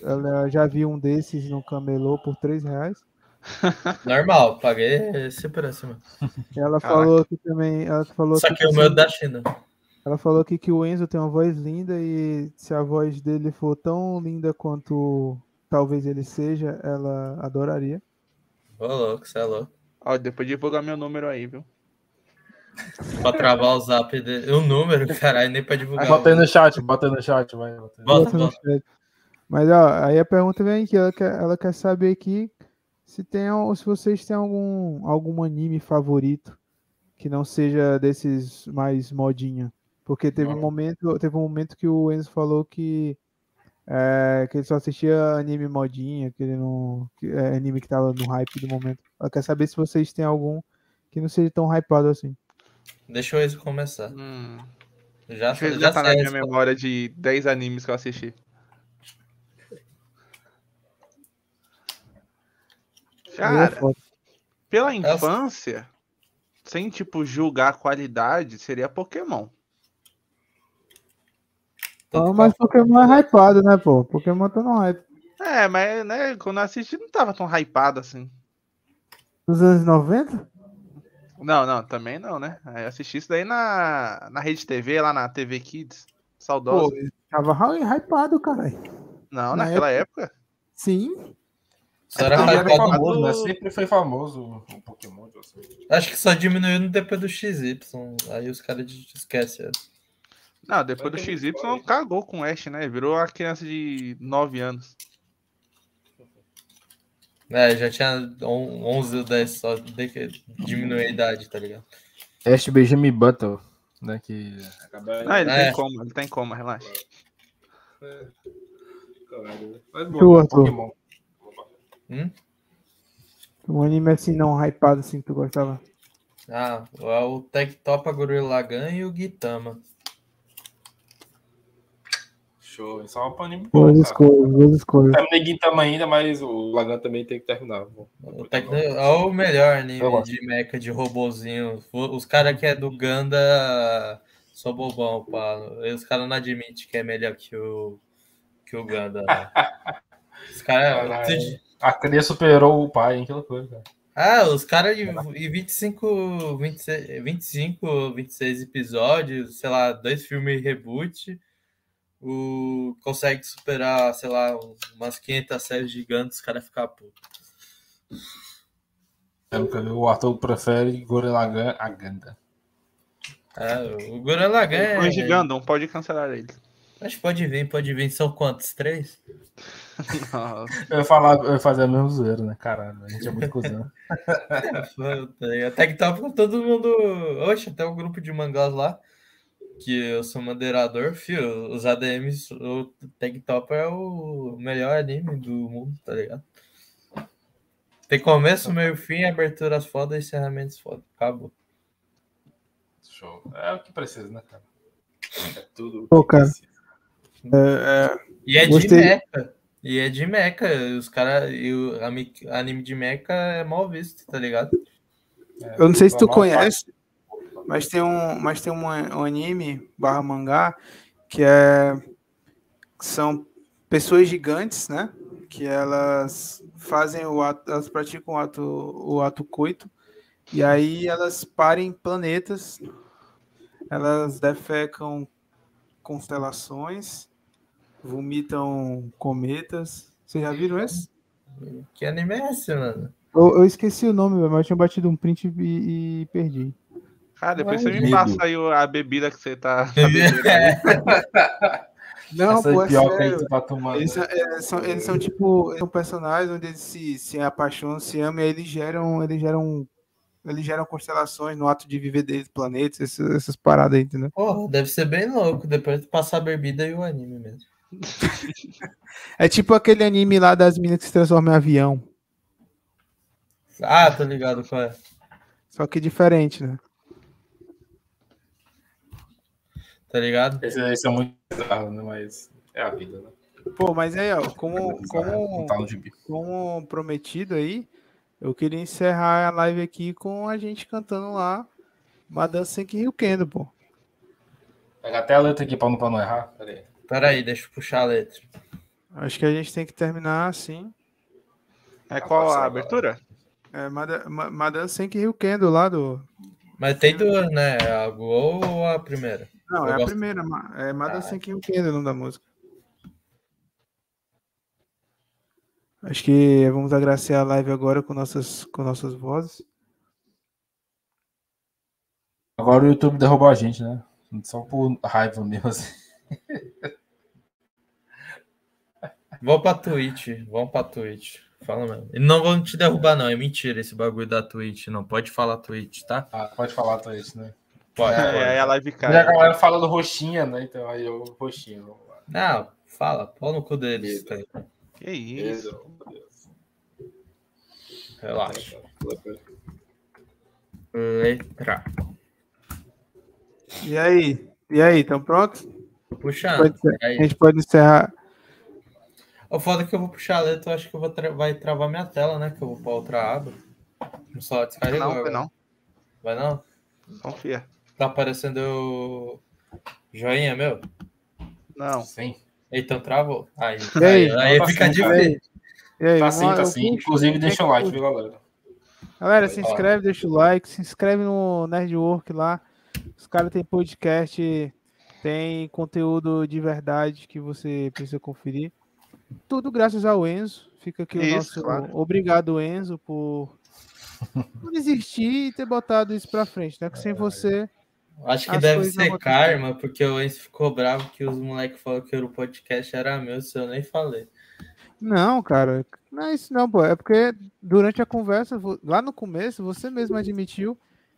ela já viu um desses no camelô por 3 reais. Normal, paguei esse preço. Ela Caraca. falou que também. Ela falou Só que, que o meu é da China. Ela falou aqui que o Enzo tem uma voz linda e se a voz dele for tão linda quanto talvez ele seja, ela adoraria. Ô, louco, você é louco. Ó, depois divulgar meu número aí, viu? pra travar o zap dele. O número, caralho, nem pra divulgar. Bota aí no chat, bota aí no chat, vai. Bota, bota, no chat. Mas ó, aí a pergunta vem aqui, ela quer, ela quer saber aqui se tem se vocês têm algum algum anime favorito que não seja desses mais modinha. Porque teve um momento, teve um momento que o Enzo falou que é, que ele só assistia anime modinha, que ele não. Que, é, anime que tava no hype do momento. Ela quer saber se vocês têm algum que não seja tão hypado assim. Deixa o Enzo começar. Hum. Já, já, já tá na minha memória de 10 animes que eu assisti. Cara, pela infância, sem tipo julgar a qualidade, seria Pokémon. Oh, mas Pokémon é hypado, né, pô? Pokémon tá no hype. É, mas né, quando eu assisti não tava tão hypado assim. Nos anos 90? Não, não, também não, né? Eu assisti isso daí na, na Rede TV, lá na TV Kids. Saudosa. Pô, tava hypado, caralho. Não, na naquela época. época. Sim. É era, era famoso, né? Sempre foi famoso o Pokémon. Acho que só diminuiu no depois do XY. Aí os caras esquecem. Não, depois do XY cagou com o Ash, né? Virou a criança de 9 anos. É, já tinha 11 ou 10 só, de que diminuir a idade, tá ligado? Ash Benjamin Button, né? Que... Ah, ele é. tem como, ele tem como, relaxa. É. Mas bom, Pokémon. Hum? Um anime assim não hypado assim que tu gostava? Ah, é o Tech Top, a Gorilla Lagan e o Gitama. Show. Isso é uma anime Boas escolhas, boas escolhas. Terminei Gintama ainda, mas o Lagan também tem que terminar. O. É o melhor anime de mecha, de robozinho. Os caras que é do Ganda sou bobão, pá. Os caras não admitem que é melhor que o, que o Ganda. Né? Os caras. A criança superou o pai, hein? Que loucura, cara. Ah, os caras em 25, 26, 25, 26 episódios, sei lá, dois filmes reboot o, consegue superar, sei lá, umas 500 séries gigantes, os caras ficam putos. O Arthur prefere Gurren a Ganda. É, o Gurren Lagann é... Hoje Gundam, pode cancelar ele. Acho que pode vir, pode vir. São quantos? Três? eu, ia falar, eu ia fazer a mesma zoeira, né? Caralho, a gente é muito cuzão. até que tava com todo mundo. Oxe, até um grupo de mangás lá que eu sou moderador, fio, os ADMs, o Tag Top é o melhor anime do mundo, tá ligado? Tem começo, meio, fim, aberturas foda e encerramentos foda. Acabou. Show. É o que precisa, né, cara? É tudo. Pô, cara. É, é... E é Gostei. de mecha. E é de mecha. Os caras. E o anime de mecha é mal visto, tá ligado? É, eu não sei se tu conhece. Mas tem um, mas tem um, um anime barra mangá que é são pessoas gigantes, né? Que elas fazem o ato, elas praticam o ato, o ato coito e aí elas parem planetas, elas defecam constelações, vomitam cometas. Vocês já viram esse? Que anime é esse, mano? Eu, eu esqueci o nome, mas eu tinha batido um print e, e perdi. Cara, depois você me passa aí a bebida que você tá, tá bebendo. Não, Essa pô, é pior sério. que tá tomando. Eles, são, eles, são, eles são tipo são personagens onde eles se, se apaixonam, se amam e eles geram, eles geram eles geram constelações no ato de viver deles, planetas, essas, essas paradas aí, entendeu? Porra, deve ser bem louco depois de passar a bebida e o anime mesmo. é tipo aquele anime lá das meninas que se transformam em avião. Ah, tô ligado qual é. Só que diferente, né? Tá ligado? Esse, esse é muito bizarro, né? Mas é a vida, né? Pô, mas aí, ó, como, como, como prometido aí, eu queria encerrar a live aqui com a gente cantando lá Madame Senki Ryukendo, pô. Pega até a letra aqui pra não, pra não errar. Pera aí. Pera aí, deixa eu puxar a letra. Acho que a gente tem que terminar assim. É qual a abertura? É Madame Senki Ryukendo lá do. Mas tem duas, né? A Gol ou a primeira? Não, eu é gosto... a primeira. É Madame ah. Senki Ryukendo o nome da música. Acho que vamos agraciar a live agora com nossas, com nossas vozes. Agora o YouTube derrubou a gente, né? Só por raiva mesmo. Assim. Vamos pra Twitch. Vamos pra Twitch. Fala mesmo. Não vão te derrubar, não. É mentira esse bagulho da Twitch. Não pode falar Twitch, tá? Ah, pode falar Twitch, né? Pode. É, pode. aí a live cai. E a galera fala do roxinha, né? Então aí eu roxinho. Não, fala. Pau no cu deles. Que isso? Relaxa. Letra. E aí? E aí, estão prontos? Puxando. A gente pode encerrar. O foda é que eu vou puxar a letra, eu acho que eu vou tra... vai travar minha tela, né? Que eu vou para outra aba. Só descarregou. Não, vai não. Vai não? Confia. Tá aparecendo o joinha, meu? Não. Sim. Então travou. Aí, aí, aí, aí fica difícil. Aí, tá sim, tá sim. Inclusive, deixa o like, viu, galera? Galera, se inscreve, deixa o like, se inscreve no Nerdwork lá. Os caras têm podcast, tem conteúdo de verdade que você precisa conferir. Tudo graças ao Enzo. Fica aqui isso, o nosso claro. obrigado, Enzo, por, por existir e ter botado isso pra frente, né? Que sem você. Acho que deve ser karma, porque o Enzo ficou bravo que os moleques falaram que o podcast era meu, se eu nem falei. Não, cara, não é isso não, pô. É porque durante a conversa, lá no começo, você mesmo admitiu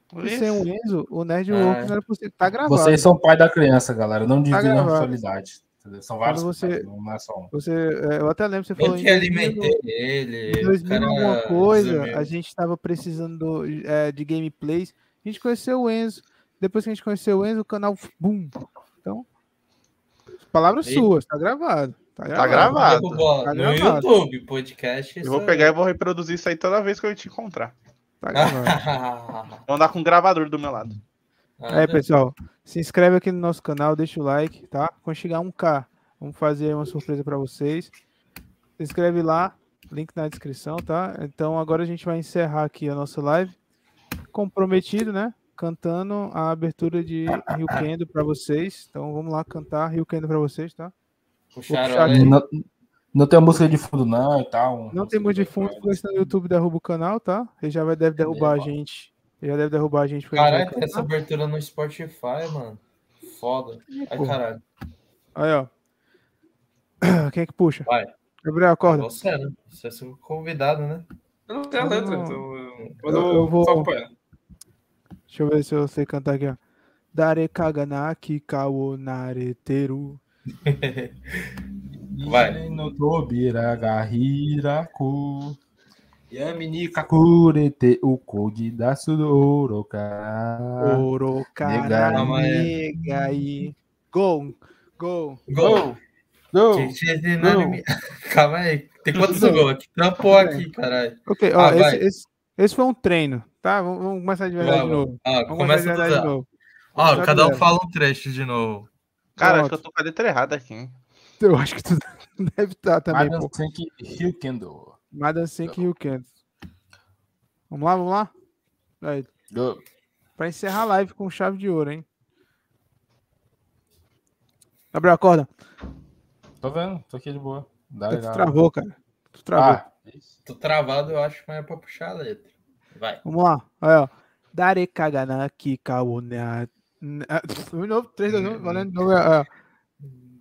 que sem o Enzo, o Nerd é. Work não era possível. Tá gravado. Vocês são pai da criança, galera. Não dividam tá a responsabilidade. São vários você, não é só um. Você, é, eu até lembro você falou. Eu que alimentei ele. Em 2000 alguma coisa, a gente estava precisando é, de gameplays. A gente conheceu o Enzo. Depois que a gente conheceu o Enzo, o canal. Boom! Então, palavras Eita. suas, tá gravado. Tá, tá gravado. Tá no gravado. YouTube, podcast. Eu vou pegar e vou reproduzir isso aí toda vez que eu te encontrar. Tá gravado. vou andar com um gravador do meu lado. Ah, é, pessoal, se inscreve aqui no nosso canal, deixa o like, tá? Quando chegar 1K, vamos fazer uma surpresa para vocês. Se inscreve lá, link na descrição, tá? Então agora a gente vai encerrar aqui a nossa live. Comprometido, né? Cantando a abertura de Rio Kendo para vocês. Então vamos lá cantar Rio Kendo para vocês, tá? Puxaram não, não tem música de fundo, não, e tal. Não tem música de fundo, porque senão no YouTube derruba o canal, tá? Ele já vai, deve derrubar a gente. Ele já deve derrubar a gente. Caralho, tem essa abertura no Spotify, mano. Foda. Ai, caralho. Aí, ó. Quem é que puxa? Vai. Gabriel, acorda. Você, né? Você é convidado, né? Eu não tenho a letra, então. Eu, eu, eu vou. Deixa eu ver se eu sei cantar aqui, ó. Dare kaganaki kao nareteru. Vai. No Tobira Gahiraku. Yamini Kakurete o Kodi da Sudoroka. Orokara Negai. Go! Go! Go! Go! Calma aí. Tem quantos gol aqui? Trampou aqui, caralho. Ok, ó, ah, esse, esse, foi um treino, tá? Vamos, vamos começar de verdade vamos. de novo. Ah, vamos começa de verdade de novo. Ó, cada um fala um trecho de novo. Cara, acho que eu tô com a letra errada aqui, hein? Eu acho que tu deve estar tá também. Madam Senk Hilkendo. Madam Senk Hilkendo. Vamos lá, vamos lá? Aí. Go. Pra encerrar a live com chave de ouro, hein? Gabriel, acorda. Tô vendo, tô aqui de boa. Dá, tu travou, cara. Tu travou. Ah, tô travado, eu acho, mas é pra puxar a letra. Vai. Vamos lá. Aí, ó. Dare kagana ki kawo ne. De novo, 3, 2, 1, valendo de novo.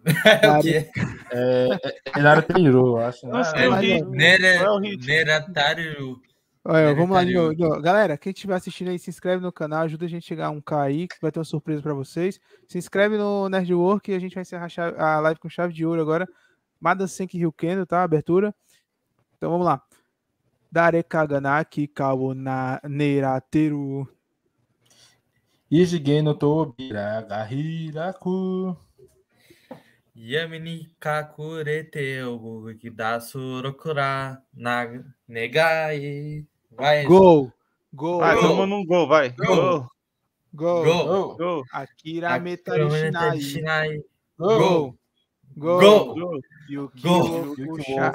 É o quê? É, é, Nara Tenru, eu acho. Não né? é o ritmo? Neratário. Olha, vamos lá, novo, novo. Galera, quem estiver assistindo aí, se inscreve no canal, ajuda a gente a chegar a um K aí, que vai ter uma surpresa pra vocês. Se inscreve no Nerdwork e a gente vai encerrar a chave- a live com chave de ouro agora. Mada Senki Ryukendo, tá? Abertura. Então vamos lá. Dare Kaganaki Kawo na Nerateru. Ijigen no Tobira Gahiraku. Yami ni kakurete o gidasu rokura na negai. Vai. Gol! Gol! Vai, Gol. todo mundo num gol, vai. Gol. Gol. Gol! Gol. Gol. Akira Metari Shinai. Shinai. oh, Gol! Gol! Gol. Gol.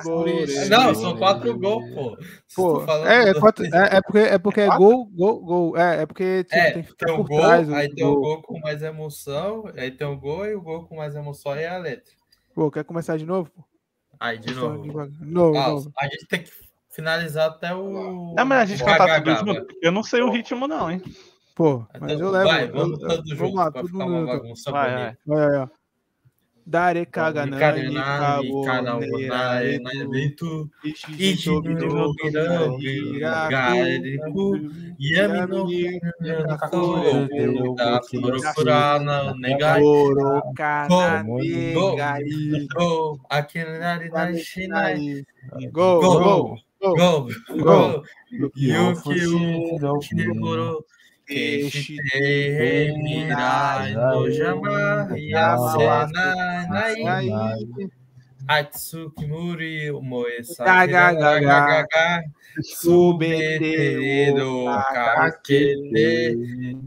Gol. Não, são quatro gols, pô. Pô, é, é, quatro- é, é porque é, porque é gol, gol, gol. É, é porque tipo, É, tem que ficar tem o por gol, trás. aí tem o gol. gol com mais emoção, aí tem o gol e o gol com mais emoção é a letra. Pô, quer começar de novo? Aí, de Então, novo. devagar. Novo, Ah, novo. a gente tem que finalizar até o. Não, mas a gente cantar tudo junto. vai. Eu não sei o ritmo, não, hein? Pô, Então, mas eu levo. Vai, eu- vamos eu- todos vamos juntos lá, pra todo ficar mundo. uma bagunça Vai, bonita. Vai, vai, vai. Dare Kaganani Kaganani, Kabo Kanawonai, Neretu Naetu, Ishiji Ichi Tobi no no Gariku, Yami no Yami Da Furofurana, Negai, Goro Go, Kananegai Go, Akinari na Shinai, Go, Go. go, go, Go, Go. Go, Yuki Yuki Oku o Keshite Mirai no Jama, Yasena Nai, Aí, Atsuki Muri, Moesa, Gaga, gaga. Gaga, Subete Subetedo, o Kakete,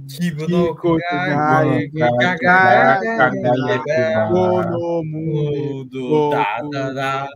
Kibo no Kugai, Gaga, Gaga, no mundo da, da, da.